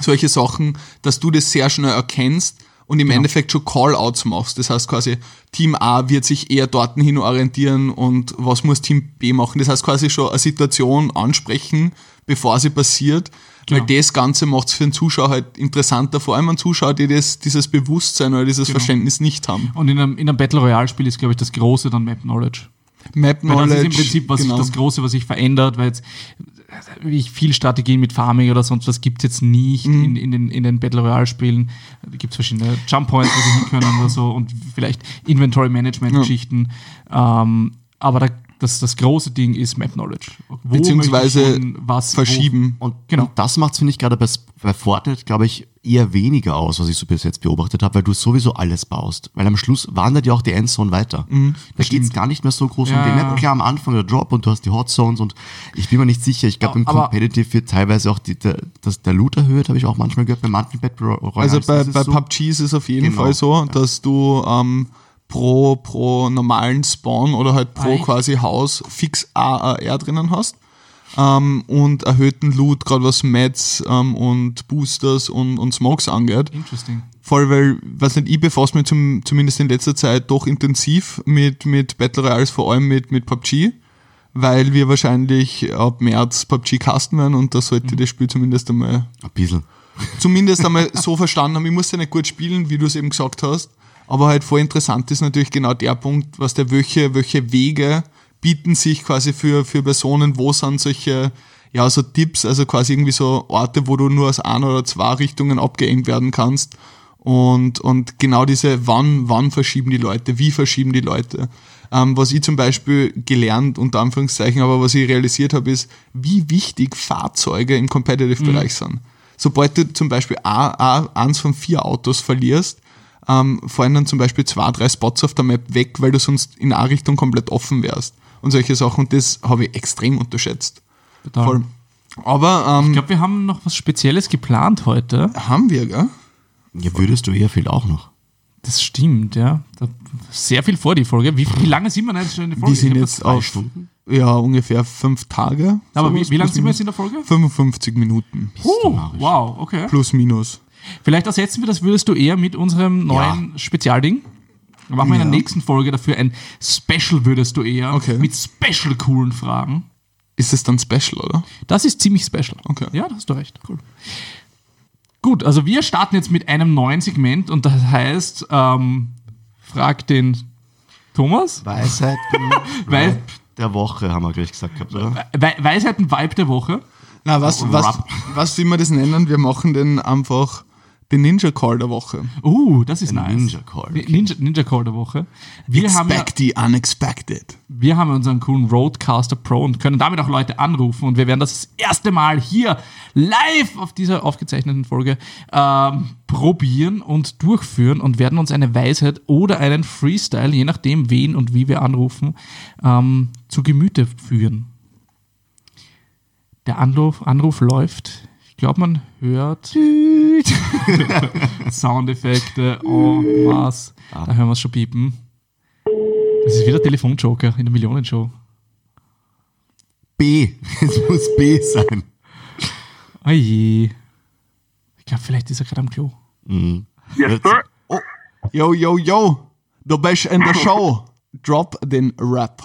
[SPEAKER 1] solche Sachen, dass du das sehr schnell erkennst und im Endeffekt schon Call-outs machst. Das heißt quasi, Team A wird sich eher dorthin hin orientieren und was muss Team B machen. Das heißt quasi schon eine Situation ansprechen, bevor sie passiert,
[SPEAKER 5] Genau.
[SPEAKER 1] weil das Ganze macht es für den Zuschauer halt interessanter, vor allem an Zuschauer, die das, dieses Bewusstsein oder dieses Verständnis nicht haben.
[SPEAKER 5] Und in einem, in einem Battle Royale-Spiel ist, glaube ich, das Große dann Map Knowledge.
[SPEAKER 1] Map
[SPEAKER 5] Weil
[SPEAKER 1] Knowledge,
[SPEAKER 5] das ist im Prinzip was
[SPEAKER 1] genau.
[SPEAKER 5] das Große, was sich verändert, weil jetzt viel Strategien mit Farming oder sonst was gibt es jetzt nicht
[SPEAKER 1] Mhm.
[SPEAKER 5] in, in, den, in den Battle Royale Spielen. Da gibt es verschiedene Jump Points, wo sie hin können oder so und vielleicht Inventory Management Geschichten. Ähm, aber da, das, das große Ding ist Map Knowledge. Wo
[SPEAKER 1] Beziehungsweise
[SPEAKER 5] was
[SPEAKER 1] verschieben.
[SPEAKER 4] Und,
[SPEAKER 5] Genau.
[SPEAKER 4] und das macht finde ich, gerade bei, bei Fortnite, glaube ich, eher weniger aus, was ich so bis jetzt beobachtet habe, weil du sowieso alles baust. Weil am Schluss wandert ja auch die Endzone weiter. da geht es gar nicht mehr so groß
[SPEAKER 5] Ja,
[SPEAKER 4] um die. Map. Klar, am Anfang der Drop und du hast die Hot Zones und ich bin mir nicht sicher. Ich glaube, im Competitive wird teilweise auch die, der, das, der Loot erhöht, habe ich auch manchmal gehört, bei manchen Battle Royals.
[SPEAKER 1] Also bei,
[SPEAKER 4] ist es
[SPEAKER 1] bei
[SPEAKER 4] so.
[SPEAKER 1] PUBG ist es auf jeden
[SPEAKER 4] Genau,
[SPEAKER 1] Fall so, dass du ähm, pro, pro normalen Spawn oder halt pro
[SPEAKER 5] Ei.
[SPEAKER 1] quasi Haus fix AAR drinnen hast. Ähm, und erhöhten Loot, gerade was Mats ähm, und Boosters und, und Smokes angeht.
[SPEAKER 5] Interesting.
[SPEAKER 1] Voll, weil, weiß nicht, ich befasse mich zum, zumindest in letzter Zeit doch intensiv mit, mit Battle Royals, vor allem mit, mit PUBG, weil wir wahrscheinlich ab März PUBG casten werden und da sollte das Spiel zumindest einmal
[SPEAKER 4] Ein bisschen.
[SPEAKER 1] zumindest einmal so verstanden haben, ich muss ja nicht gut spielen, wie du es eben gesagt hast, aber halt voll interessant ist natürlich genau der Punkt, was der welche, welche Wege bieten sich quasi für, für Personen, wo sind solche, ja, so Tipps, also quasi irgendwie so Orte, wo du nur aus einer oder zwei Richtungen abgeengt werden kannst. Und, und genau diese, wann, wann verschieben die Leute, wie verschieben die Leute. Ähm, was ich zum Beispiel gelernt, unter Anführungszeichen, aber was ich realisiert habe, ist, wie wichtig Fahrzeuge im Competitive-Bereich sind. Sobald du zum Beispiel a, a, eins von vier Autos verlierst, ähm, fallen dann zum Beispiel zwei, drei Spots auf der Map weg, weil du sonst in eine Richtung komplett offen wärst. Und solche Sachen. Und das habe ich extrem unterschätzt.
[SPEAKER 5] Total.
[SPEAKER 1] Voll. Aber ähm,
[SPEAKER 5] Ich glaube, wir haben noch was Spezielles geplant heute.
[SPEAKER 1] haben wir, gell?
[SPEAKER 4] Ja, würdest du eher viel auch noch.
[SPEAKER 5] Das stimmt, ja. Da, sehr viel vor die Folge. Wie, wie lange sind wir denn jetzt schon in der Folge?
[SPEAKER 1] Wir sind jetzt auf
[SPEAKER 4] Stunden?
[SPEAKER 1] ja, ungefähr fünf Tage.
[SPEAKER 5] Aber wie, wie lange sind wir jetzt in der Folge?
[SPEAKER 1] 55 Minuten.
[SPEAKER 5] Oh, wow, okay.
[SPEAKER 1] Plus minus.
[SPEAKER 5] Vielleicht ersetzen wir das, würdest du eher mit unserem neuen Spezialding. Dann machen wir in der
[SPEAKER 1] Ja.
[SPEAKER 5] nächsten Folge dafür ein Special, würdest du eher.
[SPEAKER 1] Okay.
[SPEAKER 5] Mit special coolen Fragen.
[SPEAKER 1] Ist es dann special, oder?
[SPEAKER 5] Das ist ziemlich special.
[SPEAKER 1] Okay.
[SPEAKER 5] Ja, da hast du recht. Cool. Gut, also wir starten jetzt mit einem neuen Segment und das heißt, ähm, frag den Thomas.
[SPEAKER 4] Weisheiten <laughs>
[SPEAKER 5] Weil-
[SPEAKER 4] Rap der Woche, haben wir gleich gesagt gehabt, oder?
[SPEAKER 5] We Weisheiten-Vibe der Woche.
[SPEAKER 1] Na, was, was,
[SPEAKER 4] Rap.
[SPEAKER 1] was will man das nennen? Wir machen den einfach den Ninja Call der Woche.
[SPEAKER 5] Uh, das ist nice.
[SPEAKER 4] Ninja Call, okay.
[SPEAKER 5] Ninja, Ninja Call der Woche. Wir haben, ja,
[SPEAKER 1] Expect the unexpected.
[SPEAKER 5] wir haben unseren coolen Roadcaster Pro und können damit auch Leute anrufen. Und wir werden das das erste Mal hier live auf dieser aufgezeichneten Folge ähm, probieren und durchführen und werden uns eine Weisheit oder einen Freestyle, je nachdem wen und wie wir anrufen, ähm, zu Gemüte führen. Der Anruf, Anruf läuft. Ich glaube, man hört <laughs> Soundeffekte. Oh, was? Da hören wir es schon piepen. Das ist wieder Telefonjoker in der Millionenshow.
[SPEAKER 4] B. Es muss B sein.
[SPEAKER 5] Oh je. Ich glaube, vielleicht ist er gerade am Klo.
[SPEAKER 2] Yes, sir.
[SPEAKER 1] Yo, yo, yo. Du bist in der Show. Drop den Rap.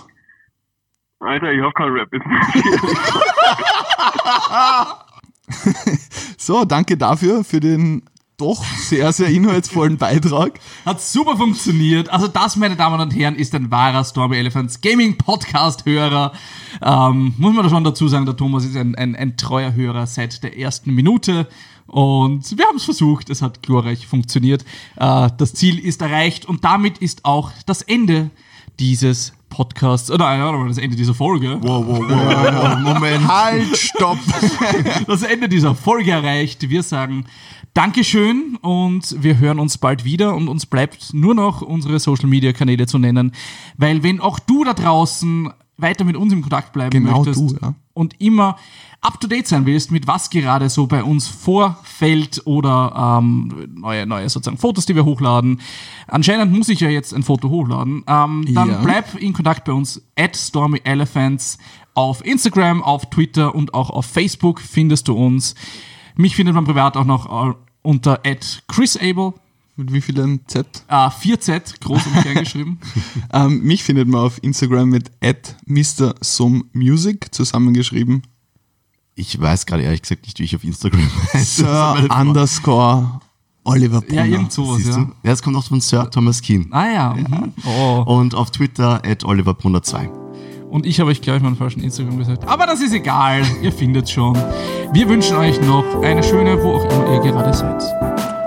[SPEAKER 2] Alter, ich hab keinen Rap. <laughs> <laughs> <laughs>
[SPEAKER 1] So, danke dafür, für den doch sehr, sehr inhaltsvollen Beitrag.
[SPEAKER 5] Hat super funktioniert. Also das, meine Damen und Herren, ist ein wahrer Stormy Elephants Gaming Podcast Hörer. Ähm, muss man da schon dazu sagen, der Thomas ist ein, ein, ein treuer Hörer seit der ersten Minute. Und wir haben es versucht. Es hat glorreich funktioniert. Äh, das Ziel ist erreicht und damit ist auch das Ende dieses Podcasts, oder nein, das Ende dieser Folge.
[SPEAKER 4] Wow, wow, wow, wow, Moment.
[SPEAKER 1] Halt, stopp. <laughs>
[SPEAKER 5] das Ende dieser Folge erreicht. Wir sagen Dankeschön und wir hören uns bald wieder und uns bleibt nur noch unsere Social Media Kanäle zu nennen, weil wenn auch du da draußen weiter mit uns im Kontakt bleiben
[SPEAKER 1] Genau
[SPEAKER 5] möchtest
[SPEAKER 1] du, ja.
[SPEAKER 5] und immer up to date sein willst, mit was gerade so bei uns vorfällt oder ähm, neue, neue sozusagen Fotos, die wir hochladen. Anscheinend muss ich ja jetzt ein Foto hochladen. Ähm, dann
[SPEAKER 1] Ja.
[SPEAKER 5] bleib in Kontakt bei uns at Stormy Elephants auf Instagram, auf Twitter und auch auf Facebook findest du uns. Mich findet man privat auch noch äh, unter at chrisable,
[SPEAKER 1] Mit wie vielen Z?
[SPEAKER 5] äh, 4z, groß und klein geschrieben. <laughs>
[SPEAKER 1] Ähm, mich findet man auf Instagram mit MrSumMusic zusammengeschrieben.
[SPEAKER 4] Ich weiß gerade ehrlich gesagt nicht, wie ich auf Instagram <laughs> heiße.
[SPEAKER 1] Sir underscore Oliver Brunner.
[SPEAKER 5] Ja, irgend sowas, ja.
[SPEAKER 4] Ja, es kommt auch von Sir Thomas Keen.
[SPEAKER 5] Ah ja. Mhm. Oh.
[SPEAKER 4] Und auf Twitter at oliverbrunner2.
[SPEAKER 5] Und ich habe euch gleich meinen falschen Instagram gesagt. Aber das ist egal, ihr findet schon. Wir wünschen euch noch eine schöne, wo auch immer ihr gerade seid.